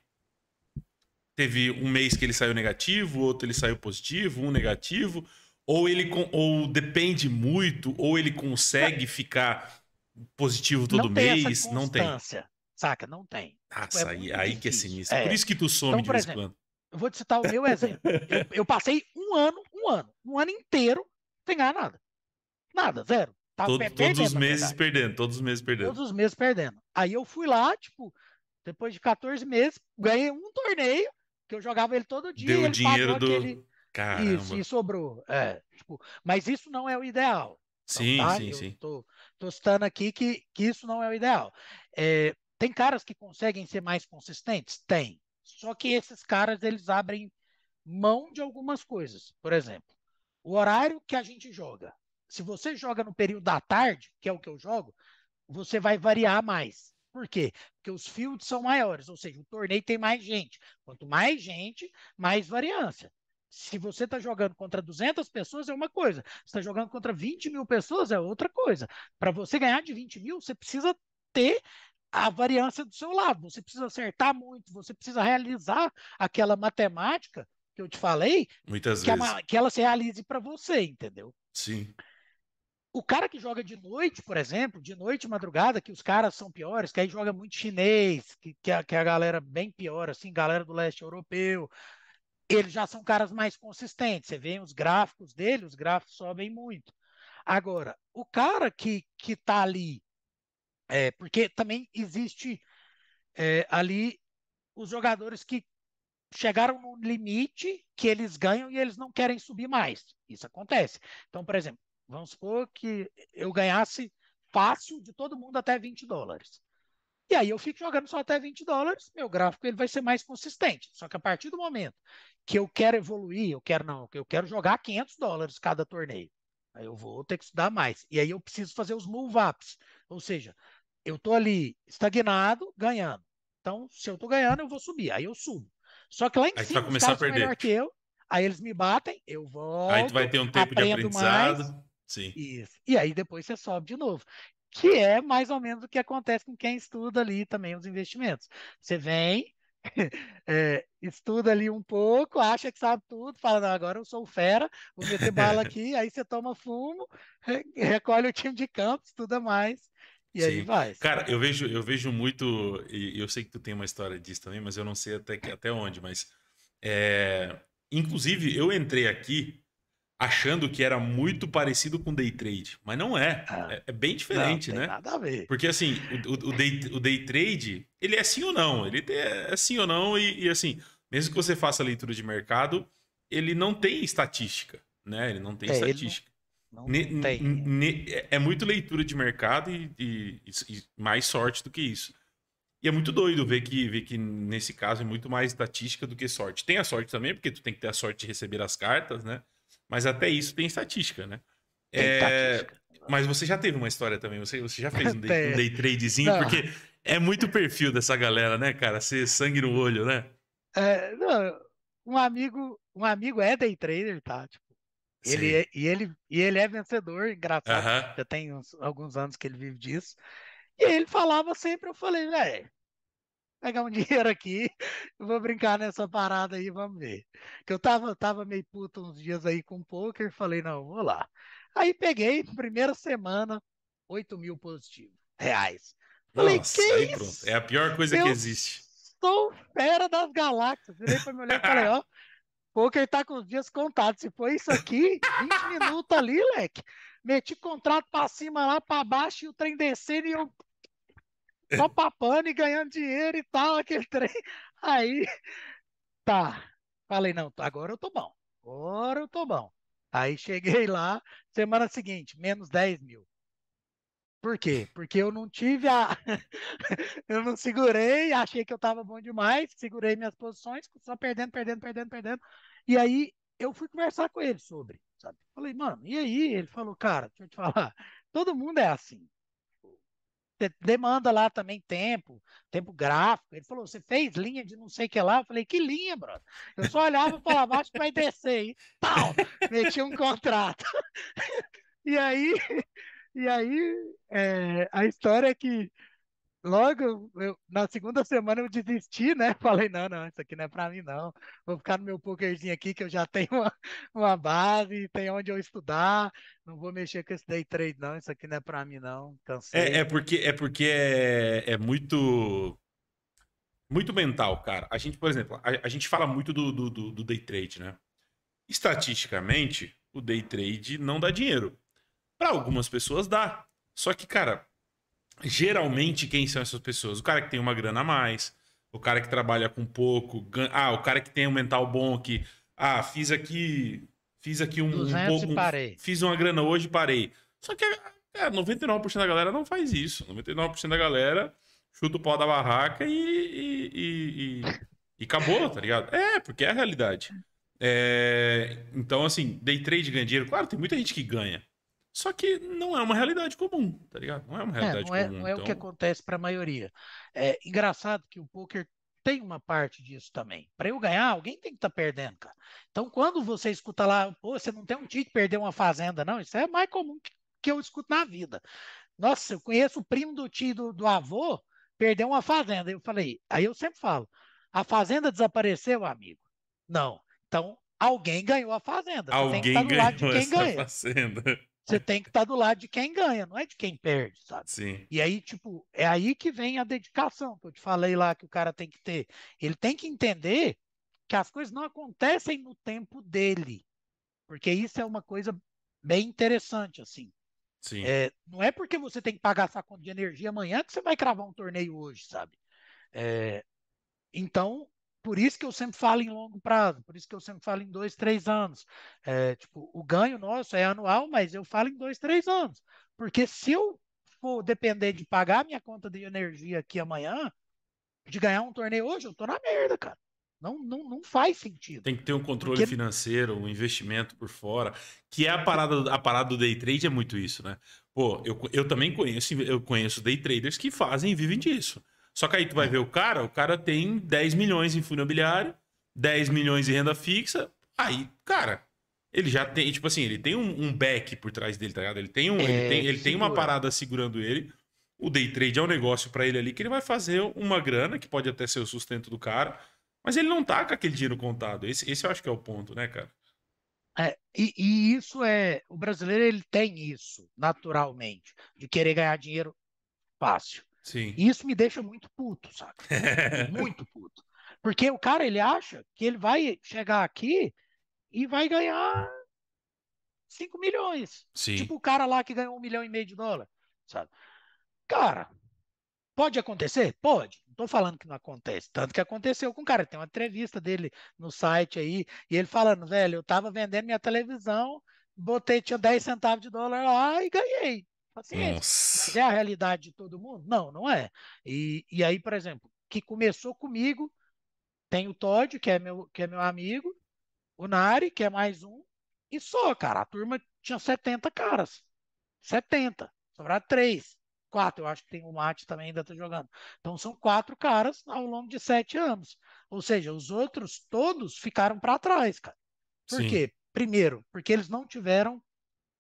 teve um mês que ele saiu negativo, outro ele saiu positivo, um negativo, ou ele ou depende muito, ou ele consegue ficar positivo todo não mês, não tem. Saca, não tem. Nossa, tipo, é aí, aí que é sinistro. É. Por isso que tu some então, de vez em quando. Eu vou te citar o meu exemplo. eu, eu, passei um ano, um ano, um ano inteiro sem ganhar nada. Nada, zero. Todo, perdendo, todos os meses perdendo, todos os meses perdendo. Todos os meses perdendo. Aí eu fui lá, tipo, depois de 14 meses, ganhei um torneio, que eu jogava ele todo dia. Deu o dinheiro do. Aquele... Caramba. Isso, e sobrou. É, tipo, mas isso não é o ideal. Sim, então, tá? sim, eu sim. Tô, tô citando aqui que, que isso não é o ideal. É, tem caras que conseguem ser mais consistentes? Tem. Só que esses caras, eles abrem mão de algumas coisas. Por exemplo, o horário que a gente joga. Se você joga no período da tarde, que é o que eu jogo, você vai variar mais. Por quê? Porque os fields são maiores, ou seja, o torneio tem mais gente. Quanto mais gente, mais variância. Se você está jogando contra 200 pessoas, é uma coisa. Se está jogando contra 20 mil pessoas, é outra coisa. Para você ganhar de 20 mil, você precisa ter a variância do seu lado. Você precisa acertar muito, você precisa realizar aquela matemática que eu te falei, Muitas que, vezes. A, que ela se realize para você, entendeu? Sim. O cara que joga de noite, por exemplo, de noite, madrugada, que os caras são piores, que aí joga muito chinês, que, que, a, que a galera bem pior, assim, galera do leste europeu, eles já são caras mais consistentes. Você vê os gráficos dele, os gráficos sobem muito. Agora, o cara que, que tá ali, é, porque também existe é, ali os jogadores que chegaram no limite que eles ganham e eles não querem subir mais. Isso acontece. Então, por exemplo, Vamos supor que eu ganhasse fácil de todo mundo até 20 dólares. E aí eu fico jogando só até 20 dólares, meu gráfico ele vai ser mais consistente. Só que a partir do momento que eu quero evoluir, eu quero não, eu quero jogar 500 dólares cada torneio. Aí eu vou ter que estudar mais. E aí eu preciso fazer os move ups. Ou seja, eu tô ali estagnado, ganhando. Então, se eu tô ganhando, eu vou subir. Aí eu subo. Só que lá em aí cima, começar a perder. melhor que eu, aí eles me batem, eu volto. Aí tu vai ter um tempo de aprendizado. Mais, Sim. Isso. E aí depois você sobe de novo. Que é mais ou menos o que acontece com quem estuda ali também os investimentos. Você vem, é, estuda ali um pouco, acha que sabe tudo, fala, não, agora eu sou fera, vou meter bala aqui, aí você toma fumo, recolhe o time de campo, estuda mais, e Sim. aí vai. Cara, eu vejo, eu vejo muito, e eu sei que tu tem uma história disso também, mas eu não sei até, até onde, mas é, inclusive eu entrei aqui achando que era muito parecido com day trade, mas não é. Ah, é, é, bem diferente, não, né? Nada a ver. Porque assim, o, o, day, o day trade, ele é sim ou não, ele é sim ou não e, e, assim, mesmo que você faça leitura de mercado, ele não tem estatística, né? Ele não tem é, estatística. Não, não tem. Ne, é, é muito leitura de mercado e, e, e, mais sorte do que isso. E é muito doido ver que, ver que nesse caso é muito mais estatística do que sorte. Tem a sorte também, porque tu tem que ter a sorte de receber as cartas, né? Mas até isso tem estatística, né? Tem é... estatística. Mas você já teve uma história também, você, você já fez um day, um day tradezinho, não. porque é muito perfil dessa galera, né, cara? Ser sangue no olho, né? É, não, um amigo, um amigo é day trader, tá? Tipo, ele é, e, ele, e ele é vencedor, engraçado. Uh -huh. Já tem uns, alguns anos que ele vive disso. E ele falava sempre, eu falei, velho, pegar um dinheiro aqui, vou brincar nessa parada aí, vamos ver. Que eu tava, tava meio puto uns dias aí com poker, falei, não, vou lá. Aí peguei, primeira semana, 8 mil positivos, reais. Falei, Nossa, que aí, isso? É a pior coisa eu que existe. Sou fera das galáxias. Virei pra minha mulher e falei, ó, poker tá com os dias contados. Se foi isso aqui, 20 minutos ali, leque. Meti contrato pra cima lá, pra baixo, e o trem descendo e eu só papando e ganhando dinheiro e tal, aquele trem. Aí, tá. Falei, não, agora eu tô bom. Agora eu tô bom. Aí cheguei lá, semana seguinte, menos 10 mil. Por quê? Porque eu não tive a. eu não segurei, achei que eu tava bom demais, segurei minhas posições, só perdendo, perdendo, perdendo, perdendo. E aí eu fui conversar com ele sobre, sabe? Falei, mano, e aí? Ele falou, cara, deixa eu te falar, todo mundo é assim. Demanda lá também tempo, tempo gráfico. Ele falou, você fez linha de não sei o que lá? Eu falei, que linha, brother? Eu só olhava e falava, acho que vai descer aí. Pau! Meti um contrato. E aí, e aí é, a história é que Logo, eu, na segunda semana eu desisti, né? Falei, não, não, isso aqui não é para mim, não. Vou ficar no meu pokerzinho aqui, que eu já tenho uma, uma base, tem onde eu estudar. Não vou mexer com esse day trade, não. Isso aqui não é para mim, não. Cansei. É, é porque, é, porque é, é muito muito mental, cara. A gente, por exemplo, a, a gente fala muito do, do, do, day trade, né? Estatisticamente, o day trade não dá dinheiro. Para algumas pessoas dá. Só que, cara, geralmente quem são essas pessoas? O cara que tem uma grana a mais, o cara que trabalha com pouco, gan... ah, o cara que tem um mental bom que, ah, fiz aqui, fiz aqui um, um pouco, um, fiz uma grana hoje e parei. Só que é, 99% da galera não faz isso. 99% da galera chuta o pau da barraca e, e, e, e, acabou, tá ligado? É, porque é a realidade. É, então, assim, day trade ganha dinheiro. Claro, tem muita gente que ganha. Só que não é uma realidade comum, tá ligado? Não é uma é, realidade é, não é, comum. Não é então... o que então acontece para a maioria. É engraçado que o poker tem uma parte disso também. Para eu ganhar, alguém tem que estar tá perdendo, cara. Então, quando você escuta lá, pô, você não tem um dia de perder uma fazenda, não, isso é mais comum que, eu escuto na vida. Nossa, eu conheço o primo do tio do, do avô, perdeu uma fazenda. Eu falei, aí eu sempre falo, a fazenda desapareceu, amigo? Não. Então, alguém ganhou a fazenda. Alguém tem que estar do lado de quem ganha. Fazenda. Você tem que estar tá do lado de quem ganha, não é de quem perde, sabe? Sim. E aí, tipo, é aí que vem a dedicação que eu te falei lá que o cara tem que ter. Ele tem que entender que as coisas não acontecem no tempo dele. Porque isso é uma coisa bem interessante, assim. Sim. É, não é porque você tem que pagar essa conta de energia amanhã que você vai cravar um torneio hoje, sabe? É, então, por isso que eu sempre falo em longo prazo, por isso que eu sempre falo em dois, três anos. É, tipo, o ganho nosso é anual, mas eu falo em dois, três anos. Porque se eu for depender de pagar minha conta de energia aqui amanhã, de ganhar um torneio hoje, eu tô na merda, cara. Não, não, não faz sentido. Tem que ter um controle Porque... financeiro, um investimento por fora, que é a parada, a parada do day trade é muito isso, né? Pô, eu, eu também conheço, eu conheço day traders que fazem e vivem disso. Só que aí tu vai ver o cara, o cara tem 10 milhões em fundo imobiliário, 10 milhões em renda fixa. Aí, cara, ele já tem, tipo assim, ele tem um, um back por trás dele, tá ligado? Ele tem, um, é, ele tem, ele tem uma parada segurando ele. O day trade é um negócio para ele ali que ele vai fazer uma grana, que pode até ser o sustento do cara, mas ele não tá com aquele dinheiro contado. Esse, esse eu acho que é o ponto, né, cara? É, e, e, isso é. O brasileiro ele tem isso, naturalmente, de querer ganhar dinheiro fácil. Sim. E isso me deixa muito puto, sabe? muito puto. Porque o cara, ele acha que ele vai chegar aqui e vai ganhar 5 milhões. Sim. Tipo o cara lá que ganhou um milhão e meio de dólar, sabe? Cara, pode acontecer? Pode. Não tô falando que não acontece. Tanto que aconteceu com o cara. Tem uma entrevista dele no site aí, e ele falando, velho, eu tava vendendo minha televisão, botei, tinha 10 centavos de dólar lá e ganhei. Paciência. Nossa. É a realidade de todo mundo? Não, não é. E, e aí, por exemplo, que começou comigo, tem o Todd, que é meu, que é meu amigo, o Nari, que é mais um, e só, cara. A turma tinha 70 caras. 70. Sobraram três. Quatro, eu acho que tem o Mate também ainda tá jogando. Então são quatro caras ao longo de sete anos. Ou seja, os outros todos ficaram para trás, cara. Por Sim. quê? Primeiro, porque eles não tiveram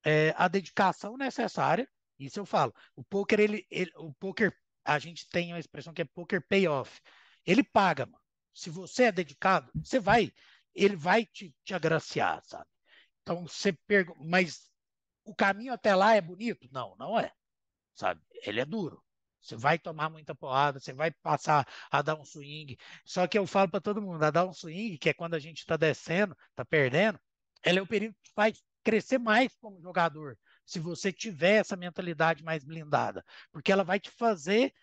é, a dedicação necessária isso eu falo. O poker, ele, ele, o poker, a gente tem uma expressão que é poker payoff. Ele paga, mano. Se você é dedicado, você vai, ele vai te, te agraciar, sabe? Então você pergunta, mas o caminho até lá é bonito? Não, não é. Sabe? Ele é duro. Você vai tomar muita porrada, você vai passar a dar um swing. Só que eu falo para todo mundo, a dar um swing, que é quando a gente está descendo, está perdendo, ela é o período que faz crescer mais como jogador se você tiver essa mentalidade mais blindada, porque ela vai te fazer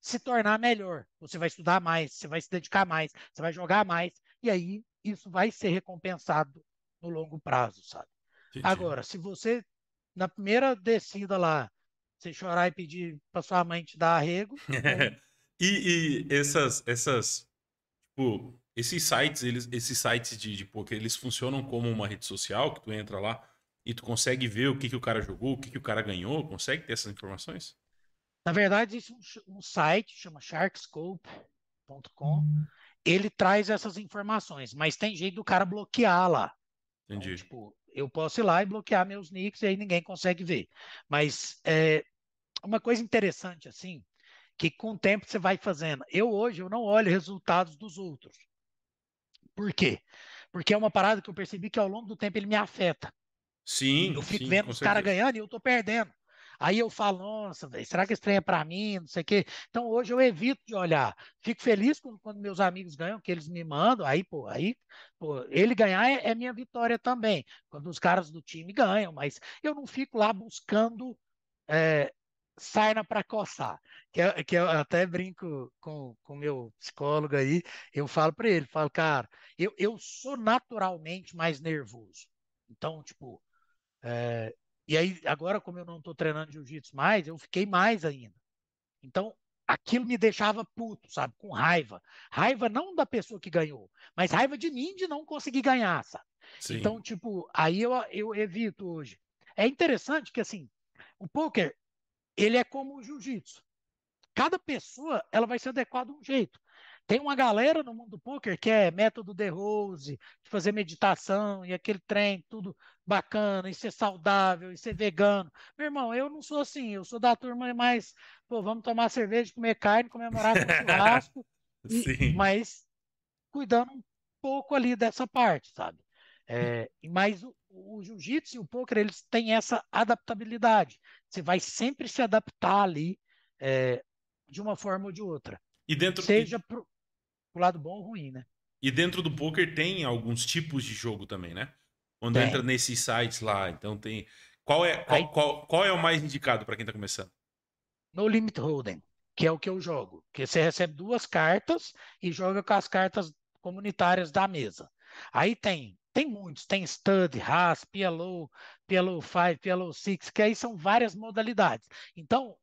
se tornar melhor. Você vai estudar mais, você vai se dedicar mais, você vai jogar mais, e aí isso vai ser recompensado no longo prazo, sabe? Entendi. Agora, se você, na primeira descida lá, você chorar e pedir para sua mãe te dar arrego. e, e essas, essas, tipo, Esses sites, eles, esses sites de, de poker, eles funcionam como uma rede social que tu entra lá e tu consegue ver o que, que o cara jogou, o que, que o cara ganhou, consegue ter essas informações? Na verdade, existe um, um site chama sharkscope.com. Ele traz essas informações, mas tem jeito do cara bloquear lá. Entendi. Então, tipo, eu posso ir lá e bloquear meus nicks e aí ninguém consegue ver. Mas é, uma coisa interessante assim, que com o tempo você vai fazendo. Eu hoje eu não olho resultados dos outros. Por quê? Porque é uma parada que eu percebi que ao longo do tempo ele me afeta. Sim. Eu fico sim, vendo os caras ganhando e eu tô perdendo. Aí eu falo, nossa, véio, será que esse trem é para mim? Não sei o quê. Então hoje eu evito de olhar. Fico feliz quando, quando, meus amigos ganham, que eles me mandam. Aí, pô, aí, pô, ele ganhar é, é minha vitória também. Quando os caras do time ganham, mas eu não fico lá buscando é, sarna para coçar. Que, eu, que eu até brinco com o meu psicólogo aí, eu falo para ele, falo, cara, eu, eu sou naturalmente mais nervoso. Então, tipo, é, e aí, agora, como eu não estou treinando jiu-jitsu mais, eu fiquei mais ainda. Então, aquilo me deixava puto, sabe? Com raiva. Raiva não da pessoa que ganhou, mas raiva de mim de não conseguir ganhar, sabe? Sim. Então, tipo, aí eu, eu evito hoje. É interessante que, assim, o poker, ele é como o jiu-jitsu. Cada pessoa, ela vai se adequar de um jeito. Tem uma galera no mundo do poker que é método de Rose, de fazer meditação e aquele trem, tudo bacana, e ser saudável, e ser vegano. Meu irmão, eu não sou assim, eu sou da turma mais, pô, vamos tomar cerveja, comer carne, comemorar com churrasco, e, mas cuidando um pouco ali dessa parte, sabe? É, mas o, o jiu-jitsu e o poker, eles têm essa adaptabilidade. Você vai sempre se adaptar ali é, de uma forma ou de outra. E dentro seja pro, pro lado bom ou ruim, né? E dentro do poker tem alguns tipos de jogo também, né? Quando tem. entra nesses sites lá, então tem. Qual é, qual, Aí, qual, qual é o mais indicado para quem está começando? No Limit Hold'em, que é o que eu jogo. Que você recebe duas cartas e joga com as cartas comunitárias da mesa. Aí tem, tem muitos, tem Stud, Haas, PLO, PLO 5, PLO 6, que aí são várias modalidades. Então,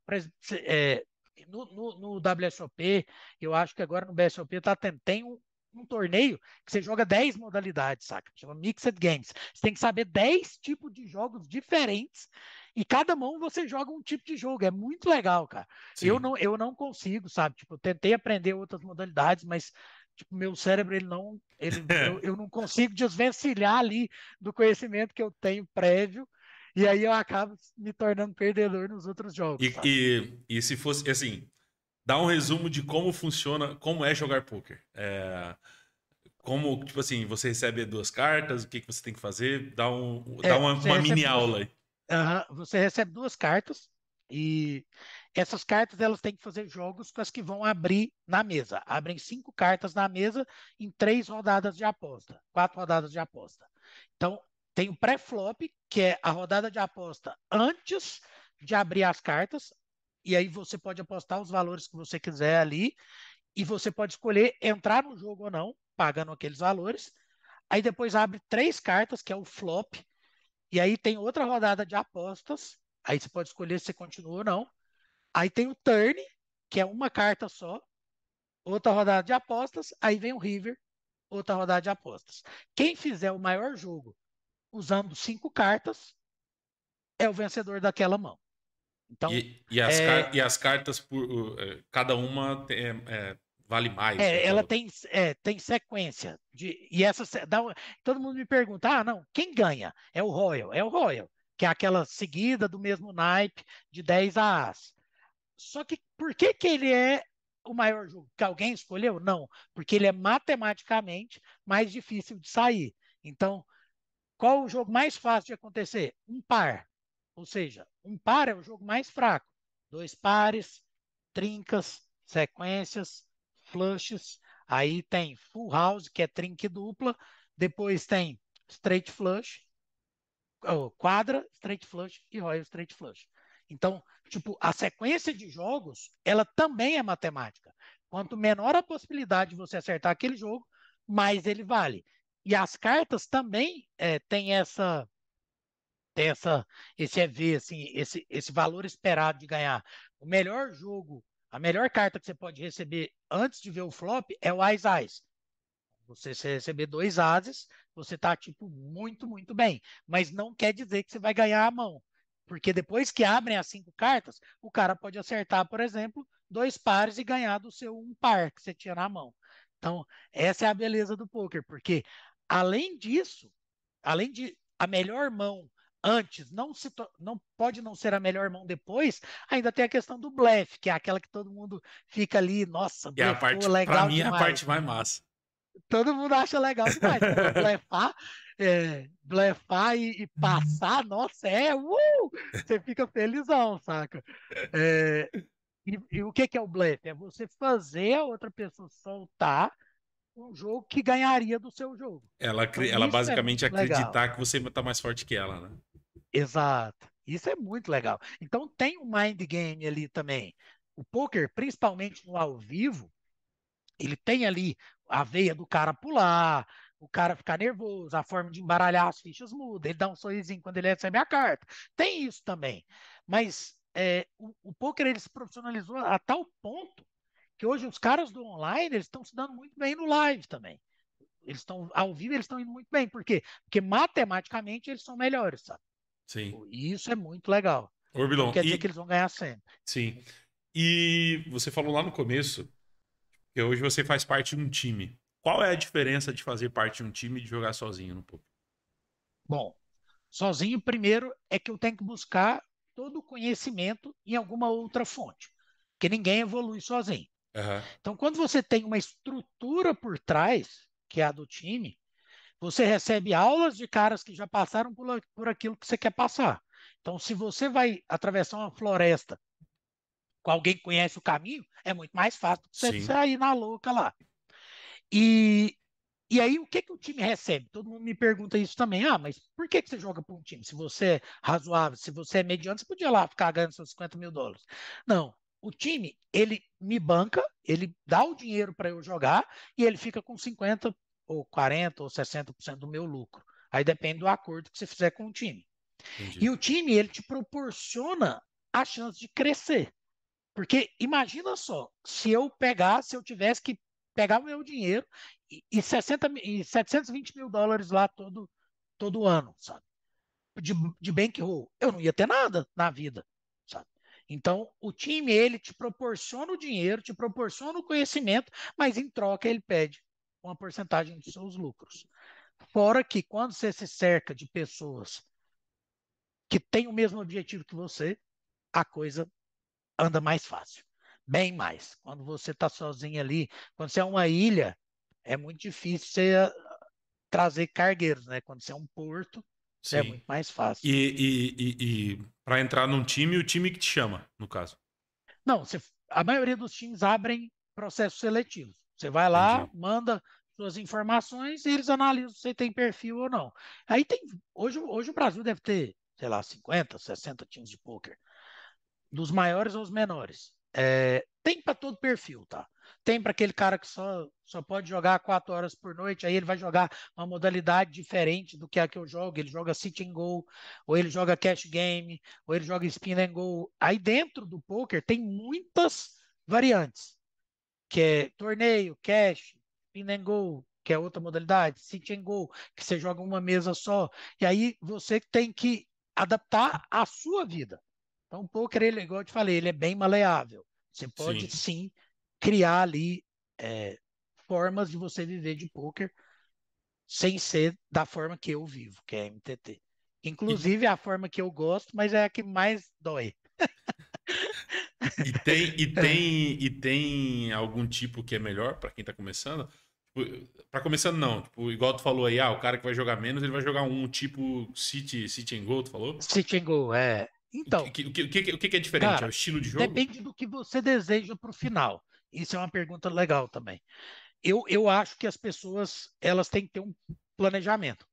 é, no, no, no, WSOP, eu acho que agora no BSOP tá tendo, tem um, um, torneio que você joga 10 modalidades, saca? Chama Mixed Games. Você tem que saber 10 tipos de jogos diferentes e cada mão você joga um tipo de jogo. É muito legal, cara. Eu não, eu não consigo, sabe? Tipo, eu tentei aprender outras modalidades, mas tipo, meu cérebro ele não, ele, eu, eu não consigo desvencilhar ali do conhecimento que eu tenho prévio e aí eu acabo me tornando perdedor nos outros jogos. E, e, e, se fosse, assim, dá um resumo de como funciona, como é jogar poker. É, como, tipo assim, você recebe duas cartas, o que, que você tem que fazer, dá, um, é, dá uma, uma mini duas, aula aí. Uh, você recebe duas cartas e essas cartas elas têm que fazer jogos com as que vão abrir na mesa. Abrem cinco cartas na mesa em três rodadas de aposta, quatro rodadas de aposta. Então, tem o pré-flop, que é a rodada de aposta antes de abrir as cartas, e aí você pode apostar os valores que você quiser ali, e você pode escolher entrar no jogo ou não, pagando aqueles valores. Aí depois abre três cartas, que é o flop, e aí tem outra rodada de apostas, aí você pode escolher se continua ou não. Aí tem o turn, que é uma carta só, outra rodada de apostas, aí vem o river, outra rodada de apostas. Quem fizer o maior jogo usando cinco cartas, é o vencedor daquela mão. Então, e, e, as, é... car e as cartas, por, é, cada uma é, é, vale mais. É, né, ela tem, é, tem sequência. De, e essa, dá, todo mundo me pergunta: ah, não, quem ganha? É o Royal. É o Royal, que é aquela seguida do mesmo naipe de 10 a As. Só que por que, que ele é o maior jogo? Que alguém escolheu? Não, porque ele é matematicamente mais difícil de sair. Então, qual o jogo mais fácil de acontecer? Um par. Ou seja, um par é o jogo mais fraco. Dois pares, trincas, sequências, flushes. Aí tem full house, que é trinca dupla. Depois tem straight flush, quadra, straight flush e royal straight flush. Então, tipo, a sequência de jogos, ela também é matemática. Quanto menor a possibilidade de você acertar aquele jogo, mais ele vale. E as cartas também é, têm essa, essa, esse EV, assim, esse, esse valor esperado de ganhar. O melhor jogo, a melhor carta que você pode receber antes de ver o flop é o Ais Ais. Você se receber dois ases, você tá, tipo, muito, muito bem. Mas não quer dizer que você vai ganhar a mão. Porque depois que abrem as cinco cartas, o cara pode acertar, por exemplo, dois pares e ganhar do seu um par que você tinha na mão. Então, essa é a beleza do poker, porque além disso, além de a melhor mão antes não se não pode não ser a melhor mão depois, ainda tem a questão do blefe, que é aquela que todo mundo fica ali, nossa, é a parte, legal pra mim demais. é a parte mais massa. Todo mundo acha legal demais. blefar, é, blefar e, e, passar, nossa, é, uh, você fica felizão, saca? É, e, e, o que, que é o blefe? É você fazer a outra pessoa soltar um jogo que ganharia do seu jogo. Ela, então, ela é basicamente é acreditar legal. que você está mais forte que ela, né? Exato. Isso é muito legal. Então tem um mind game ali também. O poker, principalmente no ao vivo, ele tem ali a veia do cara pular, o cara ficar nervoso, a forma de embaralhar as fichas muda, ele dá um sorrisinho quando ele recebe a carta. Tem isso também. Mas é, o, o poker ele se profissionalizou a tal ponto que hoje os caras do online eles estão se dando muito bem no live também. Eles estão ao vivo, eles estão indo muito bem. Por quê? Porque matematicamente eles são melhores, sabe? Sim. E isso é muito legal. Orbilon, quer dizer e... que eles vão ganhar sempre. Sim. E você falou lá no começo que hoje você faz parte de um time. Qual é a diferença de fazer parte de um time e de jogar sozinho no poker? Bom, sozinho, primeiro, é que eu tenho que buscar todo o conhecimento em alguma outra fonte. Porque ninguém evolui sozinho. Uhum. Então, quando você tem uma estrutura por trás, que é a do time, você recebe aulas de caras que já passaram por, por aquilo que você quer passar. Então, se você vai atravessar uma floresta com alguém que conhece o caminho, é muito mais fácil do que você sair na louca lá. E, e aí, o que, que o time recebe? Todo mundo me pergunta isso também. Ah, mas por que, que você joga para um time? Se você é razoável, se você é mediano, você podia lá ficar ganhando seus 50 mil dólares. Não, o time, ele me banca, ele dá o dinheiro para eu jogar e ele fica com 50 ou 40 ou 60% do meu lucro. Aí depende do acordo que você fizer com o time. Entendi. E o time, ele te proporciona a chance de crescer. Porque imagina só, se eu pegar, se eu tivesse que pegar o meu dinheiro e, e, 60, e 720 mil dólares lá todo, todo ano, sabe? De, de bankroll, eu não ia ter nada na vida, sabe? Então, o time, ele te proporciona o dinheiro, te proporciona o conhecimento, mas em troca ele pede uma porcentagem dos seus lucros. Fora que quando você se cerca de pessoas que têm o mesmo objetivo que você, a coisa anda mais fácil. Bem mais. Quando você está sozinho ali, quando você é uma ilha, é muito difícil você ah, trazer cargueiros, né? Quando você é um porto, é. É muito mais fácil. E, e, e, e para entrar num time, o time que te chama, no caso? Não, você, a maioria dos times abrem processos seletivos. Você vai lá, Entendi. manda suas informações e eles analisam se você tem perfil ou não. Aí tem. Hoje, hoje o Brasil deve ter, sei lá, 50, 60 times de poker. Dos maiores aos menores. É, tem para todo perfil, tá? Tem para aquele cara que só, só pode jogar quatro horas por noite, aí ele vai jogar uma modalidade diferente do que a que eu jogo. Ele joga sit and go, ou ele joga cash game, ou ele joga spin and go. Aí dentro do poker tem muitas variantes, que é torneio, cash, spin and go, que é outra modalidade, sit and go, que você joga uma mesa só. E aí você tem que adaptar a sua vida. Então o poker, ele, igual eu te falei, ele é bem maleável. Você pode sim, sim criar ali é, formas de você viver de poker sem ser da forma que eu vivo, que é MTT. Inclusive é a forma que eu gosto, mas é a que mais dói. e tem e tem e tem algum tipo que é melhor para quem está começando? Tipo, para começando não, tipo, igual tu falou aí, ah, o cara que vai jogar menos, ele vai jogar um tipo City, City and Go, tu falou? City and Go, é. Então, o que, o que, o que, o que é diferente? Cara, é o estilo de jogo? Depende do que você deseja para o final. Isso é uma pergunta legal também. Eu, eu acho que as pessoas elas têm que ter um planejamento.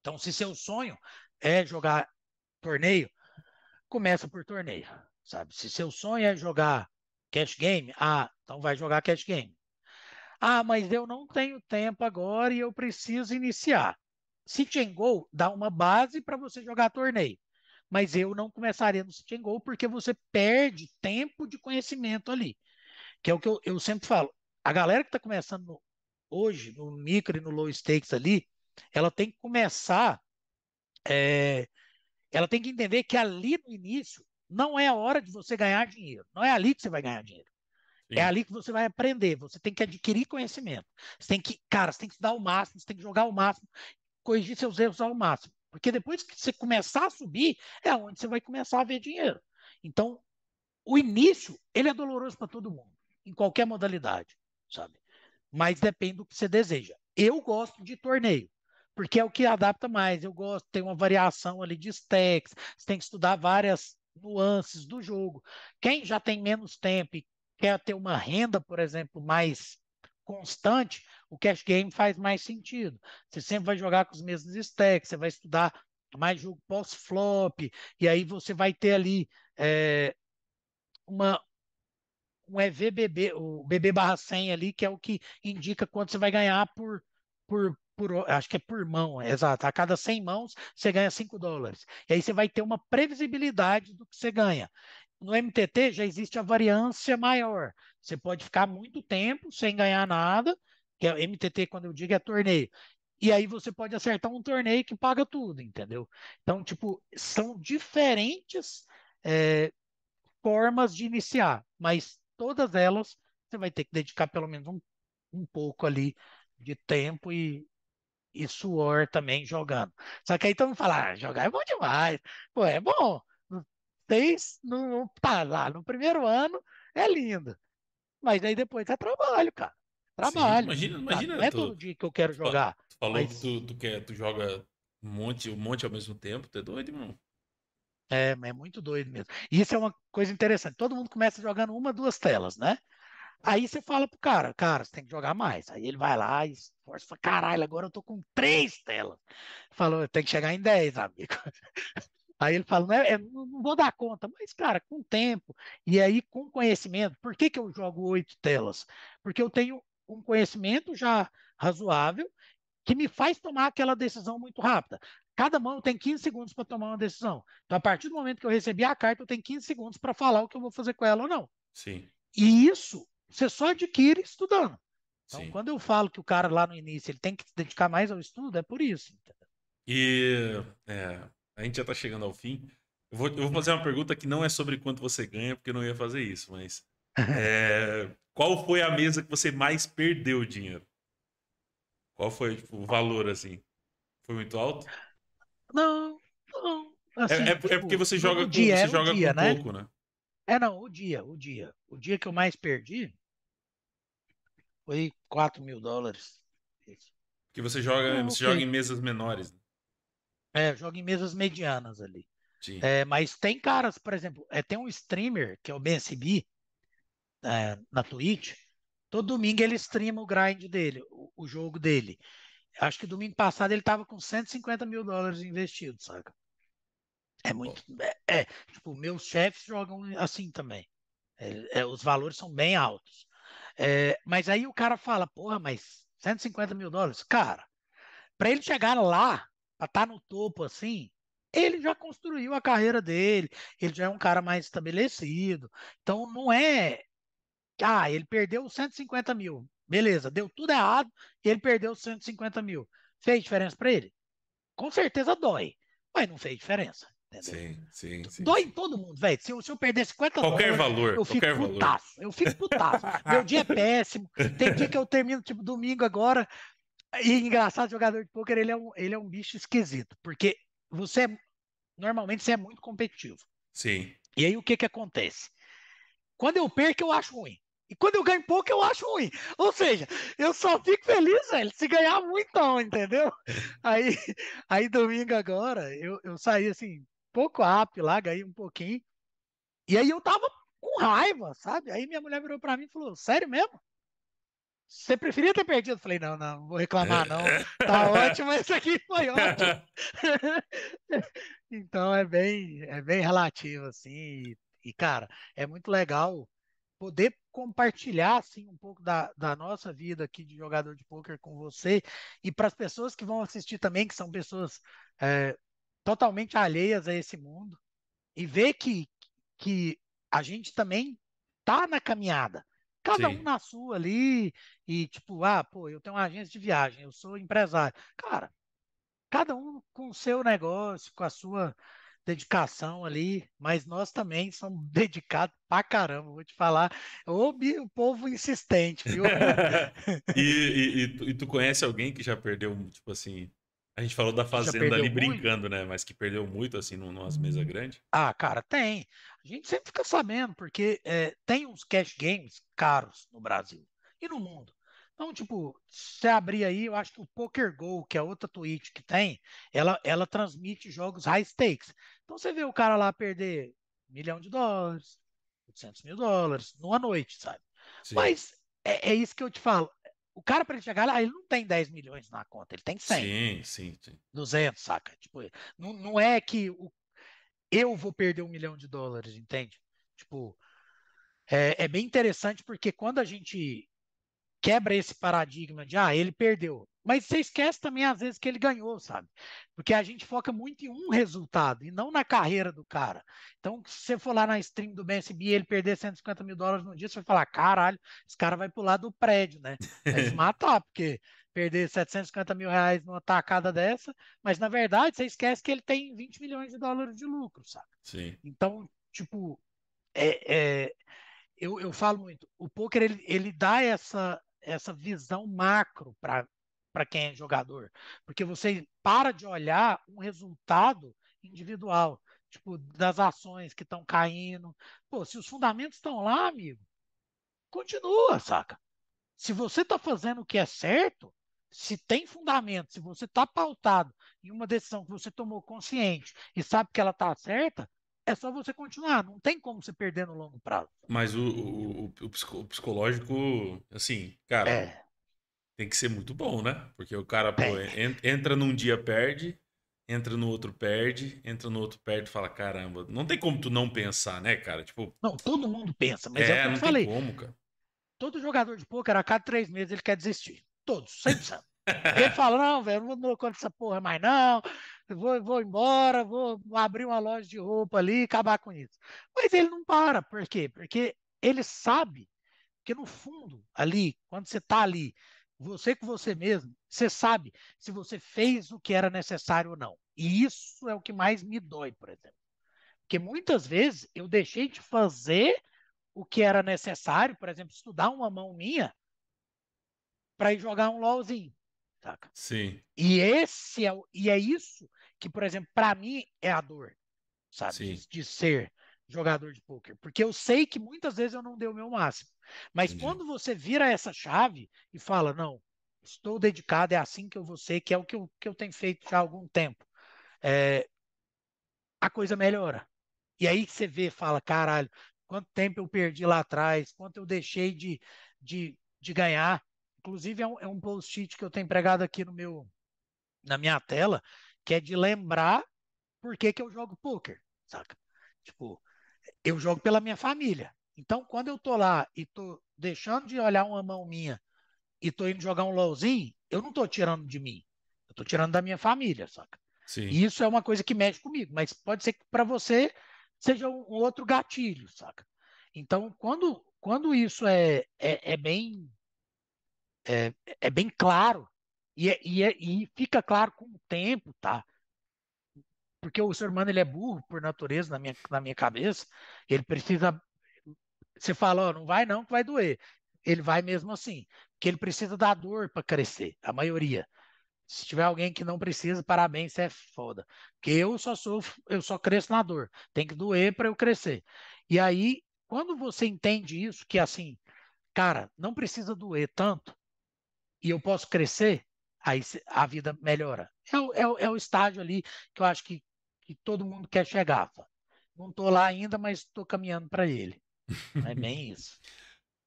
Então, se seu sonho é jogar torneio, começa por torneio, sabe? Se seu sonho é jogar cash game, ah, então vai jogar cash game. Ah, mas eu não tenho tempo agora e eu preciso iniciar. Go dá uma base para você jogar torneio. Mas eu não começaria no Go porque você perde tempo de conhecimento ali que é o que eu, eu sempre falo. A galera que está começando no, hoje, no micro e no low stakes ali, ela tem que começar, é, ela tem que entender que ali no início não é a hora de você ganhar dinheiro, não é ali que você vai ganhar dinheiro. É Sim. É ali que você vai aprender, você tem que adquirir conhecimento. Você tem que, cara, você tem que estudar o máximo, você tem que jogar o máximo, corrigir seus erros ao máximo. Porque depois que você começar a subir, é onde você vai começar a ver dinheiro. Então, o início, ele é doloroso para todo mundo, em qualquer modalidade, sabe? Mas depende do que você deseja. Eu gosto de torneio, porque é o que adapta mais. Eu gosto, tem uma variação ali de stacks, você tem que estudar várias nuances do jogo. Quem já tem menos tempo e quer ter uma renda, por exemplo, mais constante, o cash game faz mais sentido. Você sempre vai jogar com os mesmos stacks, você vai estudar mais jogo pós-flop, e aí você vai ter ali é, uma, um EVBB, o BB barra 100 ali, que é o que indica quanto você vai ganhar por, por, por, acho que é por mão, é exato. A cada 100 mãos, você ganha 5 dólares. E aí você vai ter uma previsibilidade do que você ganha. No MTT já existe a variância maior. Você pode ficar muito tempo sem ganhar nada, que é MTT, quando eu digo, é torneio. E aí você pode acertar um torneio que paga tudo, entendeu? Então, tipo, são diferentes é, formas de iniciar, mas todas elas você vai ter que dedicar pelo menos um, um pouco ali de tempo e, e suor também jogando. Só que aí todo mundo fala, ah, jogar é bom demais. Pô, é bom. Vocês, no, tá lá, no primeiro ano é lindo. Mas aí depois é trabalho, cara. Trabalho. Sim, imagina, imagina. Não é todo dia que eu quero jogar. Tu falou mas... que tu, tu, quer, tu joga um monte, um monte ao mesmo tempo. Tu é doido, irmão? É, é muito doido mesmo. E isso é uma coisa interessante. Todo mundo começa jogando uma, duas telas, né? Aí você fala pro cara, cara, você tem que jogar mais. Aí ele vai lá e esforça, fala, caralho, agora eu tô com três telas. Falou, tem que chegar em dez, amigo. Aí ele fala, não, é, não vou dar conta, mas, cara, com tempo, e aí com conhecimento, por que, que eu jogo oito telas? Porque eu tenho um conhecimento já razoável que me faz tomar aquela decisão muito rápida. Cada mão tem 15 segundos para tomar uma decisão. Então, a partir do momento que eu recebi a carta, eu tenho 15 segundos para falar o que eu vou fazer com ela ou não. Sim. E isso você só adquire estudando. Então, Sim. quando eu falo que o cara lá no início ele tem que se dedicar mais ao estudo, é por isso. Entendeu? E é, a gente já está chegando ao fim. Eu vou, eu vou, fazer uma pergunta que não é sobre quanto você ganha, porque eu não ia fazer isso, mas é, qual foi a mesa que você mais perdeu dinheiro? Qual foi tipo, o valor assim? Foi muito alto? Não, não. Assim, é, é, tipo, é, porque você joga, com, dia, você joga dia, com né? pouco, né? É, não, o dia, o dia. O dia que eu mais perdi foi 4 mil dólares. Que você joga, você okay. joga em mesas menores. Né? É, joga em mesas medianas ali. É, mas tem caras, por exemplo, é, tem um streamer que é o BSB é, na Twitch. Todo domingo ele streama o grind dele, o, o jogo dele. Acho que domingo passado ele tava com 150 mil dólares investidos, saca? É muito. É, é tipo, meus chefes jogam assim também. É, é, os valores são bem altos. É, mas aí o cara fala, porra, mas 150 mil dólares? Cara, para ele chegar lá, para estar tá no topo assim, ele já construiu a carreira dele, ele já é um cara mais estabelecido. Então não é. Ah, ele perdeu 150 mil. Beleza, deu tudo errado e ele perdeu 150 mil. Fez diferença para ele? Com certeza dói, mas não fez diferença. Entendeu? Sim, sim, sim. Dói em todo mundo, velho. Se, se, eu perder 50 qualquer dólares, valor, eu fico qualquer putaço. Valor. Eu fico putaço. Meu dia é péssimo. Tem dia que eu termino, tipo, domingo agora. E engraçado, jogador de pôquer, ele, é um, ele é um bicho esquisito. Porque você é, normalmente você é muito competitivo. Sim. E aí o que que acontece? Quando eu perco, eu acho ruim. E quando eu ganho pouco, eu acho ruim. Ou seja, eu só fico feliz, velho, se ganhar muito, entendeu? Aí, aí domingo agora, eu, eu saí assim, pouco up lá, ganhei um pouquinho. E aí eu tava com raiva, sabe? Aí minha mulher virou pra mim e falou: Sério mesmo? Você preferia ter perdido? Eu falei: Não, não, não vou reclamar, não. Tá ótimo, esse aqui foi ótimo. então é bem, é bem relativo, assim. E, cara, é muito legal poder compartilhar assim um pouco da, da nossa vida aqui de jogador de poker com você e para as pessoas que vão assistir também, que são pessoas é, totalmente alheias a esse mundo, e ver que, que a gente também tá na caminhada. Cada Sim. um na sua ali, e tipo, ah, pô, eu tenho uma agência de viagem, eu sou empresário. Cara, cada um com o seu negócio, com a sua dedicação ali, mas nós também somos dedicados pra caramba, vou te falar. Bi- o povo insistente, viu? E, e- e tu, e tu conhece alguém que já perdeu, tipo assim. A gente falou da fazenda ali muito? brincando, né? Mas que perdeu muito, assim, num- numas mesas grandes. Ah, cara, tem. A gente sempre fica sabendo, porque é, tem uns cash games caros no Brasil e no mundo. Então, tipo, se abrir aí, eu acho que o Poker Go, que é outra Twitch que tem, ela, ela transmite jogos high stakes. Então, você vê o cara lá perder um milhão de dólares, 800 mil dólares, numa noite, sabe? Sim. Mas é, é isso que eu te falo. O cara, para ele chegar lá, ele não tem 10 milhões na conta, ele tem 100. Sim, sim, sim. 200, saca? Tipo, não, não é que o, eu vou perder um milhão de dólares, entende? Tipo, é, é bem interessante porque quando a gente quebra esse paradigma de, ah, ele perdeu. Mas você esquece também, às vezes, que ele ganhou, sabe? Porque a gente foca muito em um resultado e não na carreira do cara. Então, se você for lá na stream do BSB e ele perder 150 mil dólares no dia, você vai falar, caralho, esse cara vai pular do prédio, né? Vai se matar, porque perder 750 mil reais numa tacada dessa, mas na verdade você esquece que ele tem 20 milhões de dólares de lucro, sabe? Sim. Então, tipo, é, é, eu, eu falo muito, o poker ele, ele dá essa, essa visão macro para para quem é jogador, porque você para de olhar um resultado individual, tipo, das ações que estão caindo. Pô, se os fundamentos estão lá, amigo, continua, saca? Se você está fazendo o que é certo, se tem fundamento, se você está pautado em uma decisão que você tomou consciente e sabe que ela está certa, é só você continuar. Não tem como você perder no longo prazo. Mas o, o, o- o psico- o psicológico, assim, cara, É, tem que ser muito bom, né? Porque o cara, pô, en- entra num dia, perde, entra no outro, perde, entra no outro, perde e fala, caramba, não tem como tu não pensar, né, cara? Tipo, não, todo mundo pensa, mas é, o é, que eu não te tem falei. como, cara. Todo jogador de pôquer, a cada três meses, ele quer desistir. Todos, 100%. Ele fala, não, velho, não vou conta dessa porra mais não, vou, vou embora, vou abrir uma loja de roupa ali e acabar com isso. Mas ele não para, por quê? Porque ele sabe que no fundo, ali, quando você está ali, você com você mesmo, você sabe se você fez o que era necessário ou não. E isso é o que mais me dói, por exemplo. Porque muitas vezes eu deixei de fazer o que era necessário, por exemplo, estudar uma mão minha para ir jogar um LOLzinho, saca? Sim, E esse é, o- e é isso que, por exemplo, para mim é a dor, sabe? De, de ser jogador de pôquer. Porque eu sei que muitas vezes eu não dei o meu máximo. Mas Entendi. quando você vira essa chave e fala, não, estou dedicado, é assim que eu vou ser, que é o que eu, que eu tenho feito já há algum tempo, é, a coisa melhora. E aí você vê, fala, caralho, quanto tempo eu perdi lá atrás, quanto eu deixei de, de, de ganhar. Inclusive, é um, é um post-it que eu tenho pregado aqui no meu, na minha tela, que é de lembrar por que, que eu jogo poker, saca? Tipo, eu jogo pela minha família. Então, quando eu tô lá e tô deixando de olhar uma mão minha e tô indo jogar um LOLzinho, eu não tô tirando de mim. Eu tô tirando da minha família, saca? sim. E isso é uma coisa que mexe comigo, mas pode ser que para você seja um, outro gatilho, saca? Então, quando, quando isso é, é, é bem é, é bem claro e, é- e, é- e fica claro com o tempo, tá? Porque o ser humano ele é burro por natureza na minha, na minha cabeça. Ele precisa. Você fala, ó, não vai não, que vai doer. Ele vai mesmo assim, porque ele precisa da dor para crescer, a maioria. Se tiver alguém que não precisa, parabéns, você é foda. Porque eu só sofro, eu só cresço na dor. Tem que doer para eu crescer. E aí, quando você entende isso, que assim, cara, não precisa doer tanto, e eu posso crescer, aí a vida melhora. É é é o estágio ali que eu acho que, que todo mundo quer chegar. Não estou lá ainda, mas estou caminhando para ele. É bem isso.